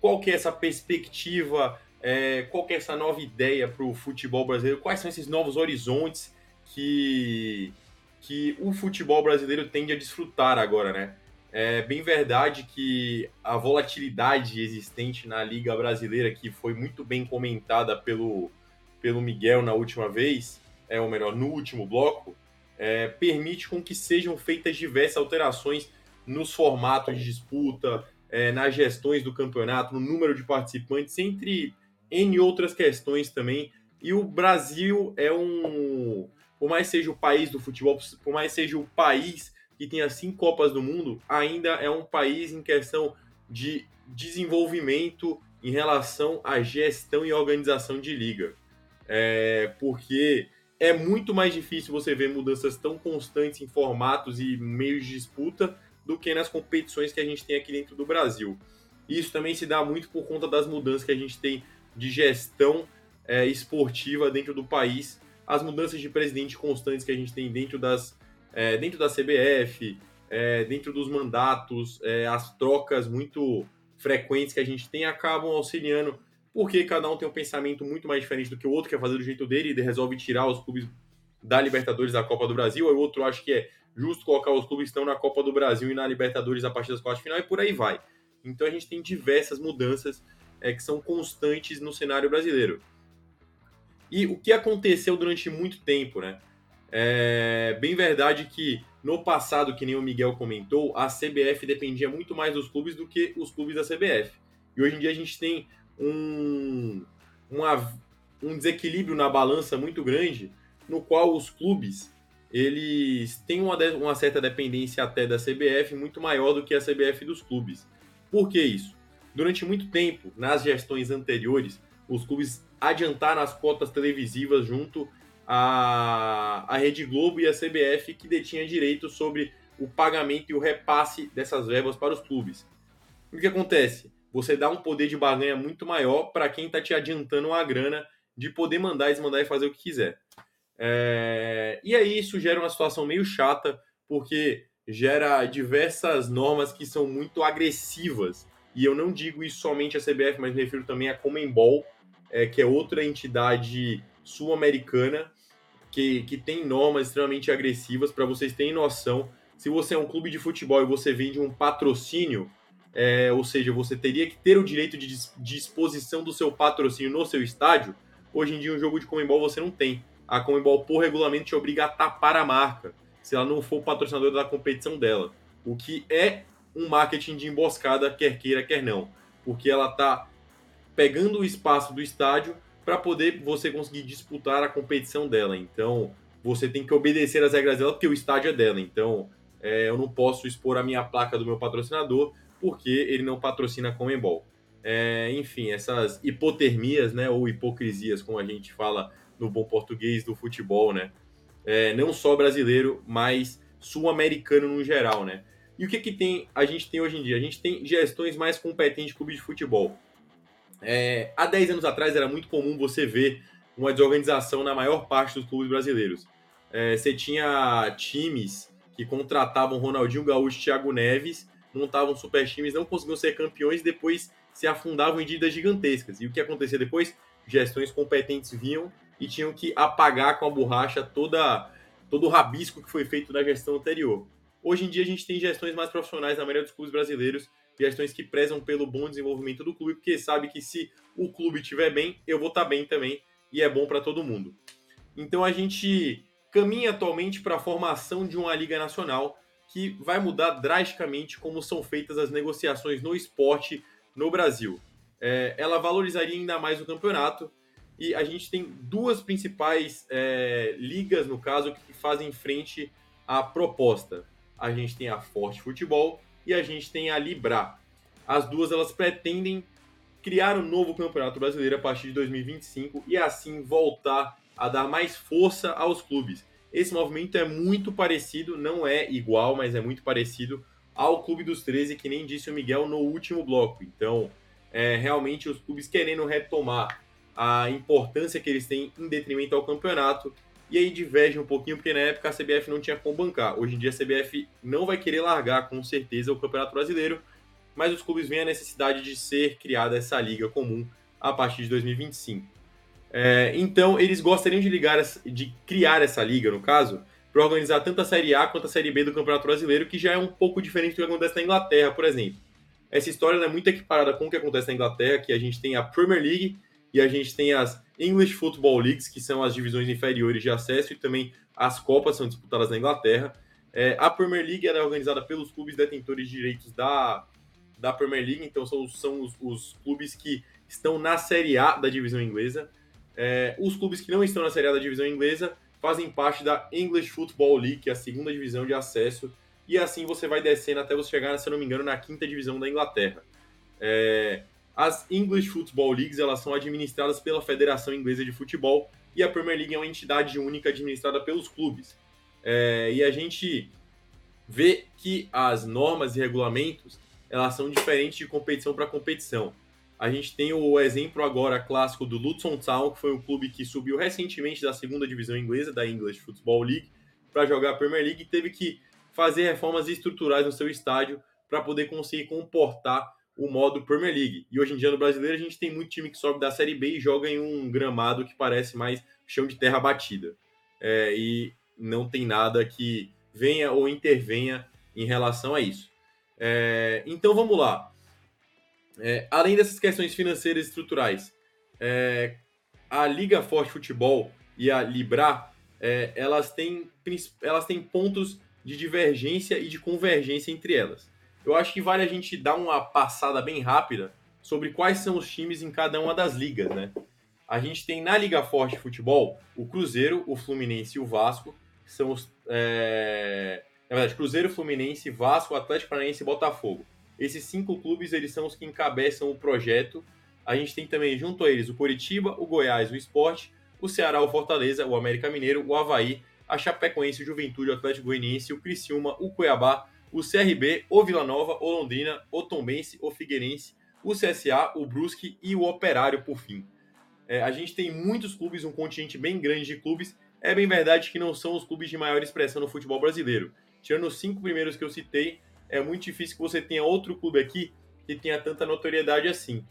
qual que é essa perspectiva, é, qual que é essa nova ideia para o futebol brasileiro, quais são esses novos horizontes que, que o futebol brasileiro tende a desfrutar agora, né? É bem verdade que a volatilidade existente na Liga Brasileira, que foi muito bem comentada pelo, pelo Miguel na última vez, é, ou melhor, no último bloco, é, permite com que sejam feitas diversas alterações nos formatos de disputa, é, nas gestões do campeonato, no número de participantes, entre N outras questões também. E o Brasil é um, por mais seja o país do futebol, por mais seja o país que tenha cinco Copas do Mundo, ainda é um país em questão de desenvolvimento em relação à gestão e organização de liga. É, porque é muito mais difícil você ver mudanças tão constantes em formatos e meios de disputa do que nas competições que a gente tem aqui dentro do Brasil. Isso também se dá muito por conta das mudanças que a gente tem de gestão é, esportiva dentro do país as mudanças de presidente constantes que a gente tem dentro das é, dentro da CBF, é, dentro dos mandatos, é, as trocas muito frequentes que a gente tem acabam auxiliando, porque cada um tem um pensamento muito mais diferente do que o outro, quer fazer do jeito dele e resolve tirar os clubes da Libertadores da Copa do Brasil, aí o outro acha que é justo colocar os clubes que estão na Copa do Brasil e na Libertadores a partir das quartas de final e por aí vai. Então a gente tem diversas mudanças é, que são constantes no cenário brasileiro. E o que aconteceu durante muito tempo, né? É bem verdade que no passado, que nem o Miguel comentou, a CBF dependia muito mais dos clubes do que os clubes da CBF. E hoje em dia a gente tem um, uma, um desequilíbrio na balança muito grande, no qual os clubes eles têm uma, uma certa dependência até da CBF muito maior do que a CBF dos clubes. Por que isso? Durante muito tempo, nas gestões anteriores, os clubes adiantaram as cotas televisivas junto à, à Rede Globo e à CBF, que detinha direito sobre o pagamento e o repasse dessas verbas para os clubes. O que acontece? Você dá um poder de barganha muito maior para quem está te adiantando uma grana de poder mandar, desmandar e fazer o que quiser. É... E aí isso gera uma situação meio chata, porque gera diversas normas que são muito agressivas. E eu não digo isso somente a CBF, mas me refiro também a Comembol, é, que é outra entidade sul-americana que, que tem normas extremamente agressivas. Para vocês terem noção, se você é um clube de futebol e você vende um patrocínio, é, ou seja, você teria que ter o direito de, exposição do seu patrocínio no seu estádio, hoje em dia um jogo de Comembol você não tem. A Comembol, por regulamento, te obriga a tapar a marca se ela não for patrocinadora da competição dela. O que é um marketing de emboscada, quer queira, quer não. Porque ela está pegando o espaço do estádio para poder você conseguir disputar a competição dela. Então, você tem que obedecer às regras dela, porque o estádio é dela. Então, é, eu não posso expor a minha placa do meu patrocinador, porque ele não patrocina a Comembol. É, enfim, essas hipotermias, né, ou hipocrisias, como a gente fala no bom português do futebol, né? É, não só brasileiro, mas sul-americano no geral, né? E o que que tem a gente tem hoje em dia? A gente tem gestões mais competentes de clubes de futebol. É, há 10 anos atrás era muito comum você ver uma desorganização na maior parte dos clubes brasileiros. É, você tinha times que contratavam Ronaldinho Gaúcho e Thiago Neves, montavam super times, não conseguiam ser campeões e depois se afundavam em dívidas gigantescas. E o que acontecia depois? Gestões competentes vinham e tinham que apagar com a borracha toda, todo o rabisco que foi feito na gestão anterior. Hoje em dia a gente tem gestões mais profissionais na maioria dos clubes brasileiros gestões que prezam pelo bom desenvolvimento do clube, porque sabe que se o clube estiver bem, eu vou estar tá bem também e é bom para todo mundo. Então a gente caminha atualmente para a formação de uma liga nacional que vai mudar drasticamente como são feitas as negociações no esporte no Brasil. É, ela valorizaria ainda mais o campeonato e a gente tem duas principais é, ligas, no caso, que fazem frente à proposta. A gente tem a Forte Futebol e a gente tem a Libra. As duas elas pretendem criar um novo Campeonato Brasileiro a partir de 2025 e assim voltar a dar mais força aos clubes. Esse movimento é muito parecido, não é igual, mas é muito parecido ao Clube dos 13, que nem disse o Miguel no último bloco. Então, é realmente os clubes querendo retomar a importância que eles têm em detrimento ao campeonato e aí diverge um pouquinho, porque na época a CBF não tinha como bancar. Hoje em dia a CBF não vai querer largar com certeza o Campeonato Brasileiro, mas os clubes veem a necessidade de ser criada essa liga comum a partir de 2025. É, então eles gostariam de, ligar, de criar essa liga, no caso, para organizar tanto a Série A quanto a Série B do Campeonato Brasileiro, que já é um pouco diferente do que acontece na Inglaterra, por exemplo. Essa história é muito equiparada com o que acontece na Inglaterra, que a gente tem a Premier League e a gente tem as English Football Leagues, que são as divisões inferiores de acesso, e também as Copas são disputadas na Inglaterra. É, a Premier League é organizada pelos clubes detentores de direitos da, da Premier League, então são, são os, os clubes que estão na Série A da divisão inglesa. É, os clubes que não estão na Série A da divisão inglesa fazem parte da English Football League, que é a segunda divisão de acesso, e assim você vai descendo até você chegar, se eu não me engano, na quinta divisão da Inglaterra. É, as English Football Leagues elas são administradas pela Federação Inglesa de Futebol e a Premier League é uma entidade única administrada pelos clubes. É, e a gente vê que as normas e regulamentos elas são diferentes de competição para competição. A gente tem o exemplo agora clássico do Luton Town, que foi um clube que subiu recentemente da segunda divisão inglesa, da English Football League, para jogar a Premier League e teve que fazer reformas estruturais no seu estádio para poder conseguir comportar o modo Premier League. E hoje em dia no brasileiro a gente tem muito time que sobe da Série B e joga em um gramado que parece mais chão de terra batida. É, e não tem nada que venha ou intervenha em relação a isso. É, então vamos lá. É, além dessas questões financeiras e estruturais, é, a Liga Forte Futebol e a Libra é, elas, têm, elas têm pontos de divergência e de convergência entre elas eu acho que vale a gente dar uma passada bem rápida sobre quais são os times em cada uma das ligas, né? A gente tem na Liga Forte de Futebol o Cruzeiro, o Fluminense e o Vasco, que são os. É... Na verdade, Cruzeiro, Fluminense, Vasco, Atlético Paranaense e Botafogo. Esses cinco clubes eles são os que encabeçam o projeto. A gente tem também junto a eles o Coritiba, o Goiás, o Esporte, o Ceará, o Fortaleza, o América Mineiro, o Havaí, a Chapecoense, o Juventude, o Atlético Goianiense, o Criciúma, o Cuiabá, o CRB, o Vila Nova, o Londrina, o Tombense, o Figueirense, o CSA, o Brusque e o Operário, por fim. É, a gente tem muitos clubes, um contingente bem grande de clubes. É bem verdade que não são os clubes de maior expressão no futebol brasileiro. Tirando os cinco primeiros que eu citei, é muito difícil que você tenha outro clube aqui que tenha tanta notoriedade assim.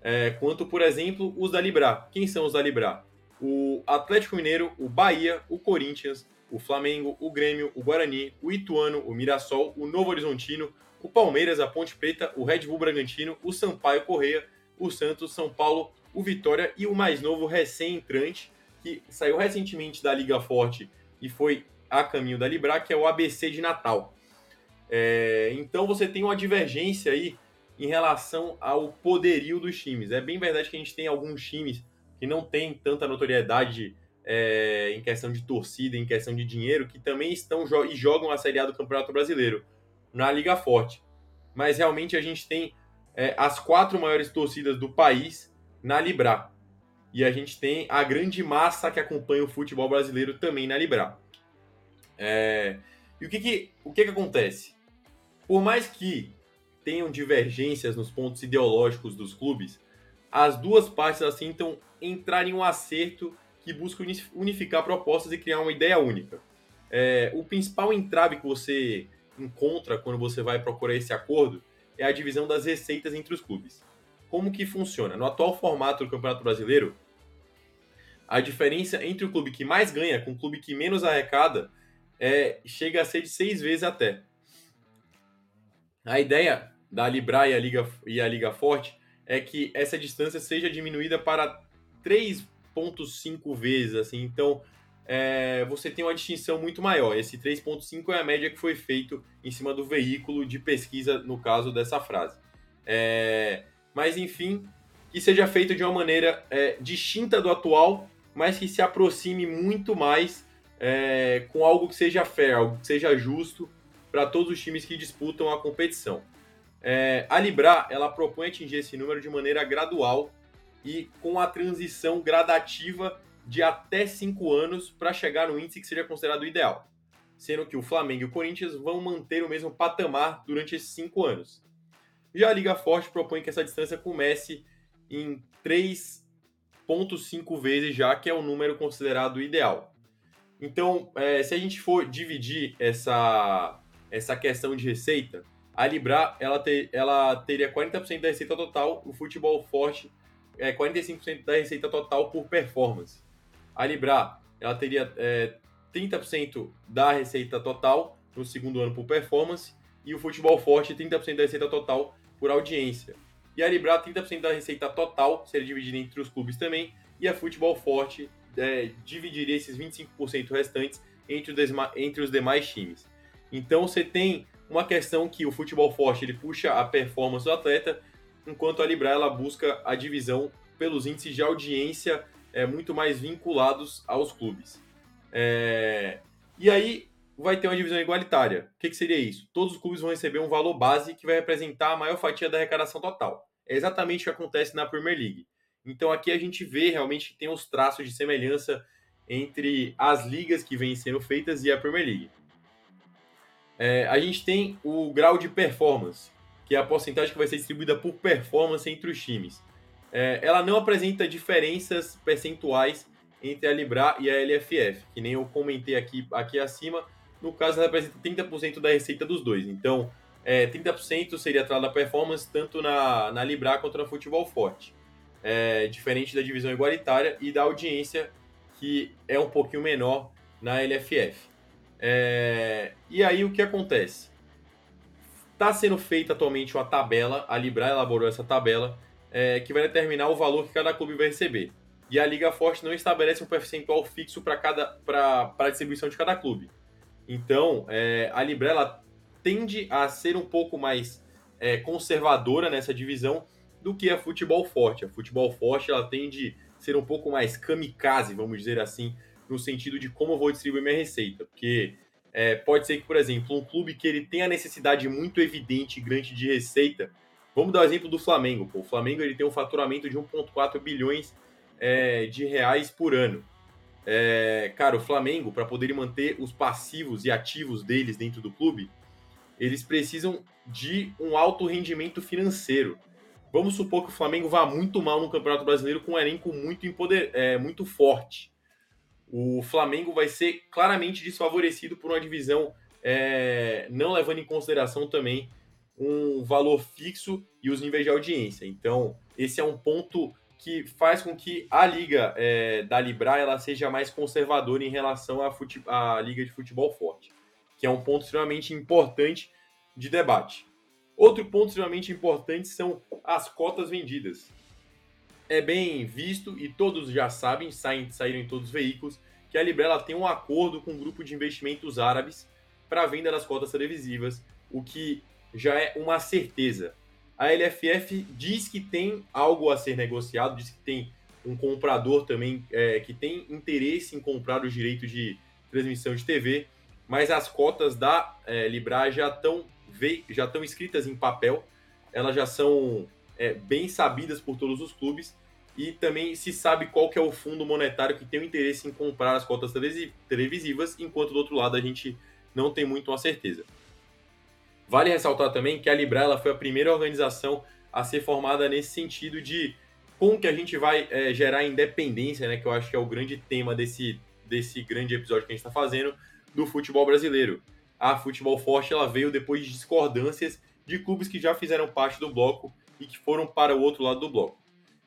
É, quanto, por exemplo, os da Libra. Quem são os da Libra? O Atlético Mineiro, o Bahia, o Corinthians, o Flamengo, o Grêmio, o Guarani, o Ituano, o Mirassol, o Novo Horizontino, o Palmeiras, a Ponte Preta, o Red Bull Bragantino, o Sampaio Correia, o Santos, São Paulo, o Vitória e o mais novo recém-entrante, que saiu recentemente da Liga Forte e foi a caminho da Libra, que é o ABC de Natal. É, então você tem uma divergência aí em relação ao poderio dos times. É bem verdade que a gente tem alguns times que não têm tanta notoriedade é, em questão de torcida, em questão de dinheiro, que também estão e jogam a Série A do Campeonato Brasileiro na Liga Forte. Mas realmente a gente tem é, as quatro maiores torcidas do país na Libra. E a gente tem a grande massa que acompanha o futebol brasileiro também na Libra. É, e o que, que, o que, que acontece? Por mais que tenham divergências nos pontos ideológicos dos clubes, as duas partes tentam entrar em um acerto que busca unificar propostas e criar uma ideia única. É, o principal entrave que você encontra quando você vai procurar esse acordo é a divisão das receitas entre os clubes. Como que funciona? No atual formato do Campeonato Brasileiro, a diferença entre o clube que mais ganha com o clube que menos arrecada é, chega a ser de seis vezes até. A ideia da Libra e a Liga, e a Liga Forte é que essa distância seja diminuída para 3,5 vezes. Assim, então, é, você tem uma distinção muito maior. Esse 3,5 é a média que foi feito em cima do veículo de pesquisa, no caso dessa frase. É, mas, enfim, que seja feito de uma maneira é, distinta do atual, mas que se aproxime muito mais é, com algo que seja fair, algo que seja justo para todos os times que disputam a competição. É, a Libra ela propõe atingir esse número de maneira gradual e com a transição gradativa de até 5 anos para chegar no índice que seja considerado ideal, sendo que o Flamengo e o Corinthians vão manter o mesmo patamar durante esses 5 anos. Já a Liga Forte propõe que essa distância comece em 3,5 vezes, já que é o número considerado ideal. Então, é, se a gente for dividir essa, essa questão de receita, a Libra ela, ter, ela teria 40% da receita total, o futebol forte é 45% da receita total por performance. A Libra ela teria é, 30% da receita total no segundo ano por performance e o futebol forte 30% da receita total por audiência. E a Libra 30% da receita total seria dividida entre os clubes também e a futebol forte é, dividiria esses 25% restantes entre, entre os demais times. Então você tem uma questão que o futebol forte ele puxa a performance do atleta, enquanto a Libra ela busca a divisão pelos índices de audiência é, muito mais vinculados aos clubes. É... E aí vai ter uma divisão igualitária. O que, que, seria isso? Todos os clubes vão receber um valor base que vai representar a maior fatia da arrecadação total. É exatamente o que acontece na Premier League. Então aqui a gente vê realmente que tem os traços de semelhança entre as ligas que vêm sendo feitas e a Premier League. É, a gente tem o grau de performance, que é a porcentagem que vai ser distribuída por performance entre os times é, ela não apresenta diferenças percentuais entre a Libra e a LFF, que nem eu comentei aqui, aqui acima. No caso, ela representa 30% da receita dos dois. Então, é, 30% seria atrás da performance, tanto na, na Libra quanto no Futebol Forte. É, diferente da divisão igualitária e da audiência, que é um pouquinho menor na LFF. É, e aí, o que acontece? Está sendo feita atualmente uma tabela, a Libra elaborou essa tabela, é, que vai determinar o valor que cada clube vai receber. E a Liga Forte não estabelece um percentual fixo para cada para a distribuição de cada clube. Então, é, a Librela tende a ser um pouco mais é, conservadora nessa divisão do que a Futebol Forte. A Futebol Forte ela tende a ser um pouco mais kamikaze, vamos dizer assim, no sentido de como eu vou distribuir minha receita. Porque é, pode ser que, por exemplo, um clube que ele tenha necessidade muito evidente e grande de receita, Vamos dar o exemplo do Flamengo. Pô. O Flamengo ele tem um faturamento de 1,4 bilhões é, de reais por ano. É, cara, o Flamengo, para poder manter os passivos e ativos deles dentro do clube, eles precisam de um alto rendimento financeiro. Vamos supor que o Flamengo vá muito mal no Campeonato Brasileiro com um elenco muito, empoder, é, muito forte. O Flamengo vai ser claramente desfavorecido por uma divisão é, não levando em consideração também um valor fixo e os níveis de audiência. Então, esse é um ponto que faz com que a liga é, da Libra ela seja mais conservadora em relação à, à liga de futebol forte que é um ponto extremamente importante de debate. Outro ponto extremamente importante são as cotas vendidas. É bem visto e todos já sabem, saem, saíram em todos os veículos, que a Librela tem um acordo com um grupo de investimentos árabes para venda das cotas televisivas, o que já é uma certeza. A LFF diz que tem algo a ser negociado, diz que tem um comprador também é, que tem interesse em comprar os direitos de transmissão de TV, mas as cotas da é, Libra já estão já estão escritas em papel, elas já são é, bem sabidas por todos os clubes e também se sabe qual que é o fundo monetário que tem o interesse em comprar as cotas televisivas, enquanto do outro lado a gente não tem muito uma certeza. Vale ressaltar também que a Libra ela foi a primeira organização a ser formada nesse sentido de como que a gente vai é, gerar independência, né, que eu acho que é o grande tema desse, desse grande episódio que a gente está fazendo, do futebol brasileiro. A Futebol Forte ela veio depois de discordâncias de clubes que já fizeram parte do bloco e que foram para o outro lado do bloco.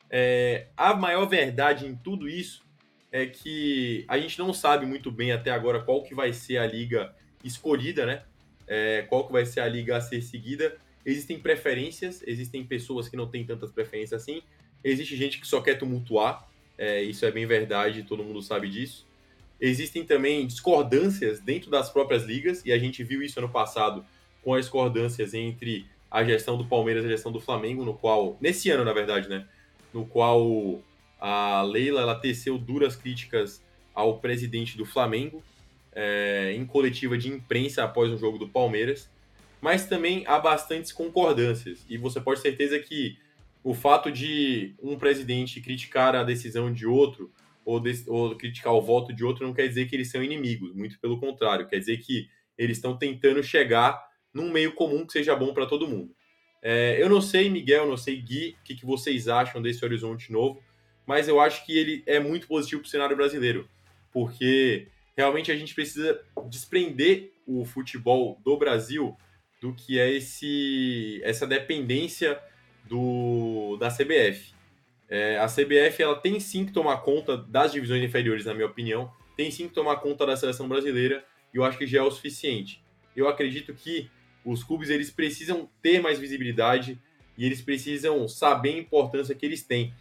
É, a maior verdade em tudo isso é que a gente não sabe muito bem até agora qual que vai ser a liga escolhida, né? É, qual que vai ser a liga a ser seguida. Existem preferências, existem pessoas que não têm tantas preferências assim, existe gente que só quer tumultuar, é, isso é bem verdade, todo mundo sabe disso. Existem também discordâncias dentro das próprias ligas, e a gente viu isso ano passado com as discordâncias entre a gestão do Palmeiras e a gestão do Flamengo, no qual, nesse ano, na verdade, né? No qual a Leila ela teceu duras críticas ao presidente do Flamengo é, em coletiva de imprensa após o jogo do Palmeiras, mas também há bastantes concordâncias. E você pode ter certeza que o fato de um presidente criticar a decisão de outro ou, ou criticar o voto de outro não quer dizer que eles são inimigos, muito pelo contrário, quer dizer que eles estão tentando chegar num meio comum que seja bom para todo mundo. É, eu não sei, Miguel, não sei, Gui, o que, que vocês acham desse horizonte novo, mas eu acho que ele é muito positivo para o cenário brasileiro, porque realmente a gente precisa desprender o futebol do Brasil do que é esse, essa dependência do, da CBF. É, a CBF ela tem sim que tomar conta das divisões inferiores, na minha opinião, tem sim que tomar conta da seleção brasileira e eu acho que já é o suficiente. Eu acredito que os clubes eles precisam ter mais visibilidade e eles precisam saber a importância que eles têm.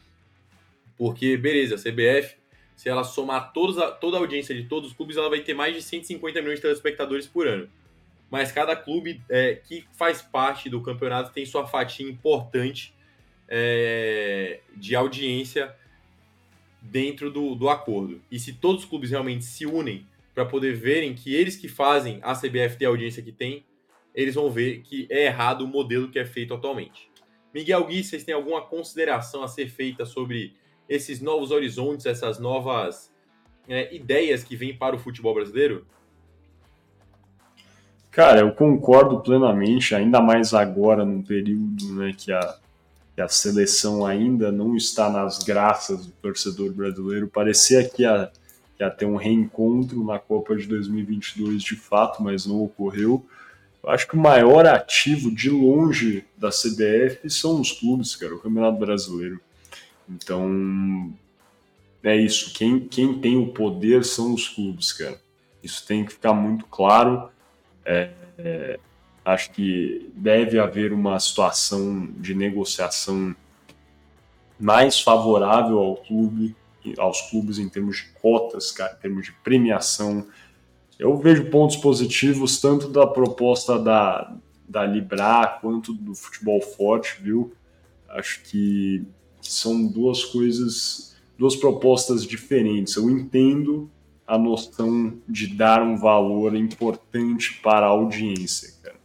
Porque, beleza, a CBF, se ela somar todos a, toda a audiência de todos os clubes, ela vai ter mais de 150 milhões de telespectadores por ano. Mas cada clube é, que faz parte do campeonato tem sua fatia importante é, de audiência dentro do, do acordo. E se todos os clubes realmente se unem para poder verem que eles que fazem a CBF ter a audiência que tem, eles vão ver que é errado o modelo que é feito atualmente. Miguel Gui, vocês têm alguma consideração a ser feita sobre esses novos horizontes, essas novas é, ideias que vêm para o futebol brasileiro? Cara, eu concordo plenamente, ainda mais agora, num período né, que a que a seleção ainda não está nas graças do torcedor brasileiro. Parecia que ia, que ia ter um reencontro na Copa de 2022 de fato, mas não ocorreu. Eu acho que o maior ativo de longe da CBF são os clubes, cara, o Campeonato Brasileiro. Então, é isso. Quem, quem tem o poder são os clubes, cara. Isso tem que ficar muito claro. É, é, Acho que deve haver uma situação de negociação mais favorável ao clube, aos clubes em termos de cotas, em termos de premiação. Eu vejo pontos positivos tanto da proposta da, da Libra quanto do futebol forte, viu? Acho que, são duas coisas, duas propostas diferentes. Eu entendo a noção de dar um valor importante para a audiência, cara.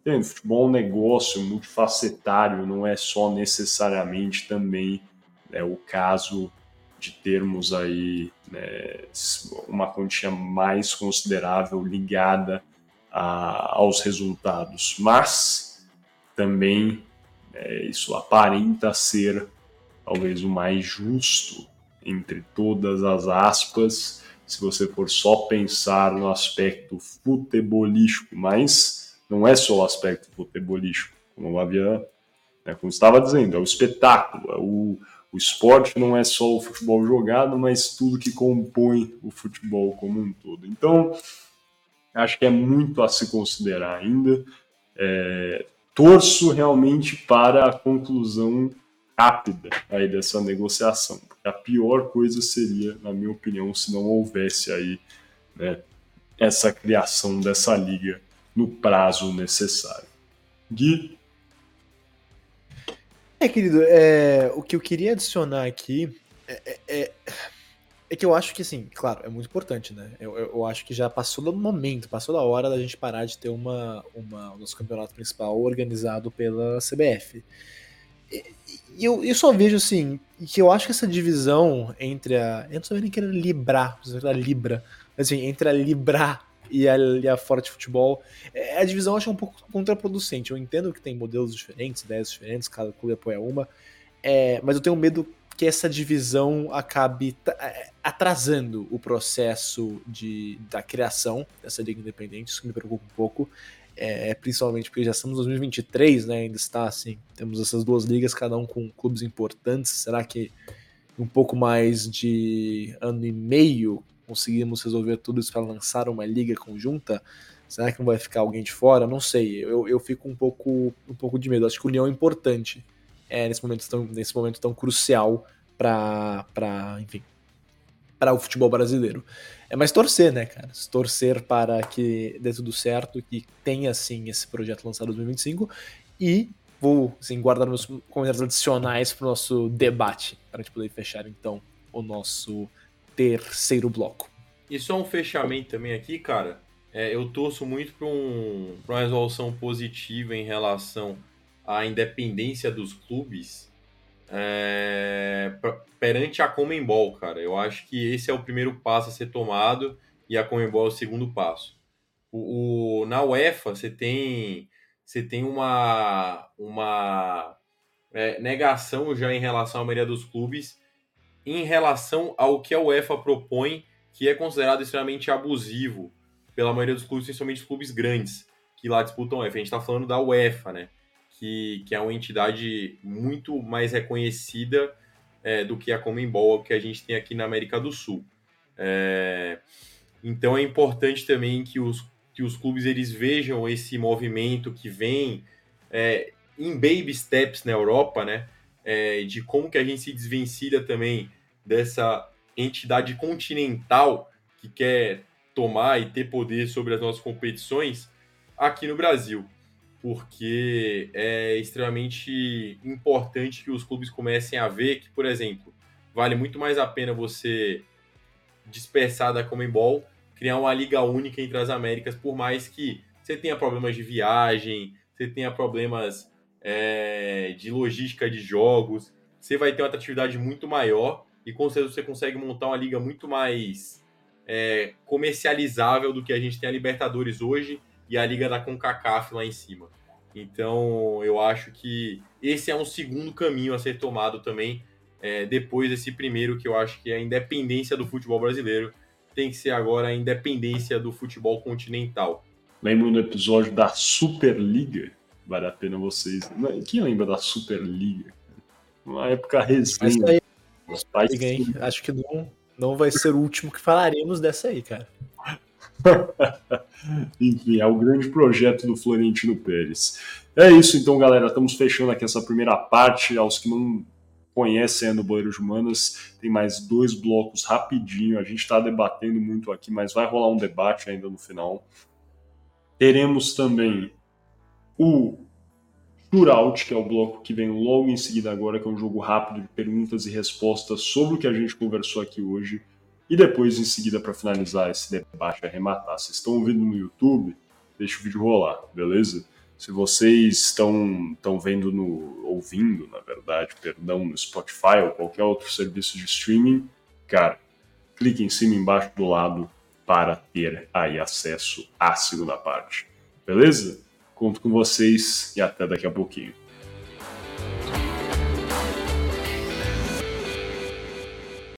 Entende? Futebol é um negócio multifacetário, não é só necessariamente também né, o caso de termos aí né, uma quantia mais considerável ligada a, aos resultados, mas também é, isso aparenta ser talvez o mais justo entre todas as aspas, se você for só pensar no aspecto futebolístico, mas não é só o aspecto futebolístico, como havia, né, como estava dizendo, é o espetáculo, é o, o esporte não é só o futebol jogado, mas tudo que compõe o futebol como um todo. Então, acho que é muito a se considerar ainda. É, torço realmente para a conclusão rápida aí dessa negociação. Porque a pior coisa seria, na minha opinião, se não houvesse aí né, essa criação dessa liga no prazo necessário. Gui? É, querido, é, o que eu queria adicionar aqui é, é, é, é que eu acho que, assim, claro, é muito importante, né? Eu, eu, eu, acho que já passou do momento, passou da hora da gente parar de ter uma, uma, o nosso campeonato principal organizado pela CBF. E eu, eu só vejo assim, que eu acho que essa divisão entre a. Eu não sabia nem que era Libra, a Libra, assim, entre a Libra e a, e a Forte Futebol, é, a divisão eu acho um pouco contraproducente. Eu entendo que tem modelos diferentes, ideias diferentes, cada clube apoia uma, é, mas eu tenho medo que essa divisão acabe é, atrasando o processo de, da criação dessa liga independente, isso que me preocupa um pouco é, principalmente porque já estamos em 2023, né? Ainda está assim, temos essas duas ligas, cada um com clubes importantes. Será que um pouco mais de ano e meio conseguimos resolver tudo isso para lançar uma liga conjunta? Será que não vai ficar alguém de fora? Não sei. Eu, eu fico um pouco, um pouco de medo. Acho que a união é importante é, nesse, momento tão, nesse momento tão crucial para, enfim, para o futebol brasileiro. É mais torcer, né, cara? Torcer para que dê tudo certo, que tenha, sim, esse projeto lançado em 2025 e vou, assim, guardar meus comentários adicionais para o nosso debate, para a gente poder fechar, então, o nosso terceiro bloco. E só um fechamento também aqui, cara. É, eu torço muito para um, uma resolução positiva em relação à independência dos clubes é, perante a Comembol, cara. Eu acho que esse é o primeiro passo a ser tomado e a Comembol é o segundo passo. O, o na UEFA você tem você tem uma uma é, negação já em relação à maioria dos clubes em relação ao que a UEFA propõe, que é considerado extremamente abusivo pela maioria dos clubes, principalmente os clubes grandes que lá disputam a UEFA. A gente está falando da UEFA, né? que, que é uma entidade muito mais reconhecida é, do que a Comembol que a gente tem aqui na América do Sul. É, então é importante também que os, que os clubes eles vejam esse movimento que vem é, em baby steps na Europa, né? É, de como que a gente se desvencilha também dessa entidade continental que quer tomar e ter poder sobre as nossas competições aqui no Brasil. Porque é extremamente importante que os clubes comecem a ver que, por exemplo, vale muito mais a pena você dispersar da Comembol, criar uma liga única entre as Américas, por mais que você tenha problemas de viagem, você tenha problemas é, de logística de jogos, você vai ter uma atratividade muito maior e com certeza você consegue montar uma liga muito mais é, comercializável do que a gente tem a Libertadores hoje e a liga da CONCACAF lá em cima. Então, eu acho que esse é um segundo caminho a ser tomado também, é, depois desse primeiro, que eu acho que é a independência do futebol brasileiro tem que ser agora a independência do futebol continental. Lembro do episódio da Superliga? Vale a pena vocês. Quem lembra da Superliga? Uma época recente. Acho que não, não vai ser o último que falaremos dessa aí, cara. Enfim, é o grande projeto do Florentino Pérez. É isso então, galera. Estamos fechando aqui essa primeira parte. Aos que não conhecem a Boleiros Humanas, tem mais dois blocos rapidinho. A gente está debatendo muito aqui, mas vai rolar um debate ainda no final. Teremos também o Shootout, que é o bloco que vem logo em seguida agora, que é um jogo rápido de perguntas e respostas sobre o que a gente conversou aqui hoje. E depois, em seguida, para finalizar esse debate, arrematar. Vocês estão ouvindo no YouTube? Deixa o vídeo rolar, beleza? Se vocês estão, estão vendo no. ouvindo, na verdade, perdão, no Spotify ou qualquer outro serviço de streaming, cara, clique em cima embaixo do lado para ter aí acesso à segunda parte. Beleza? Conto com vocês e até daqui a pouquinho.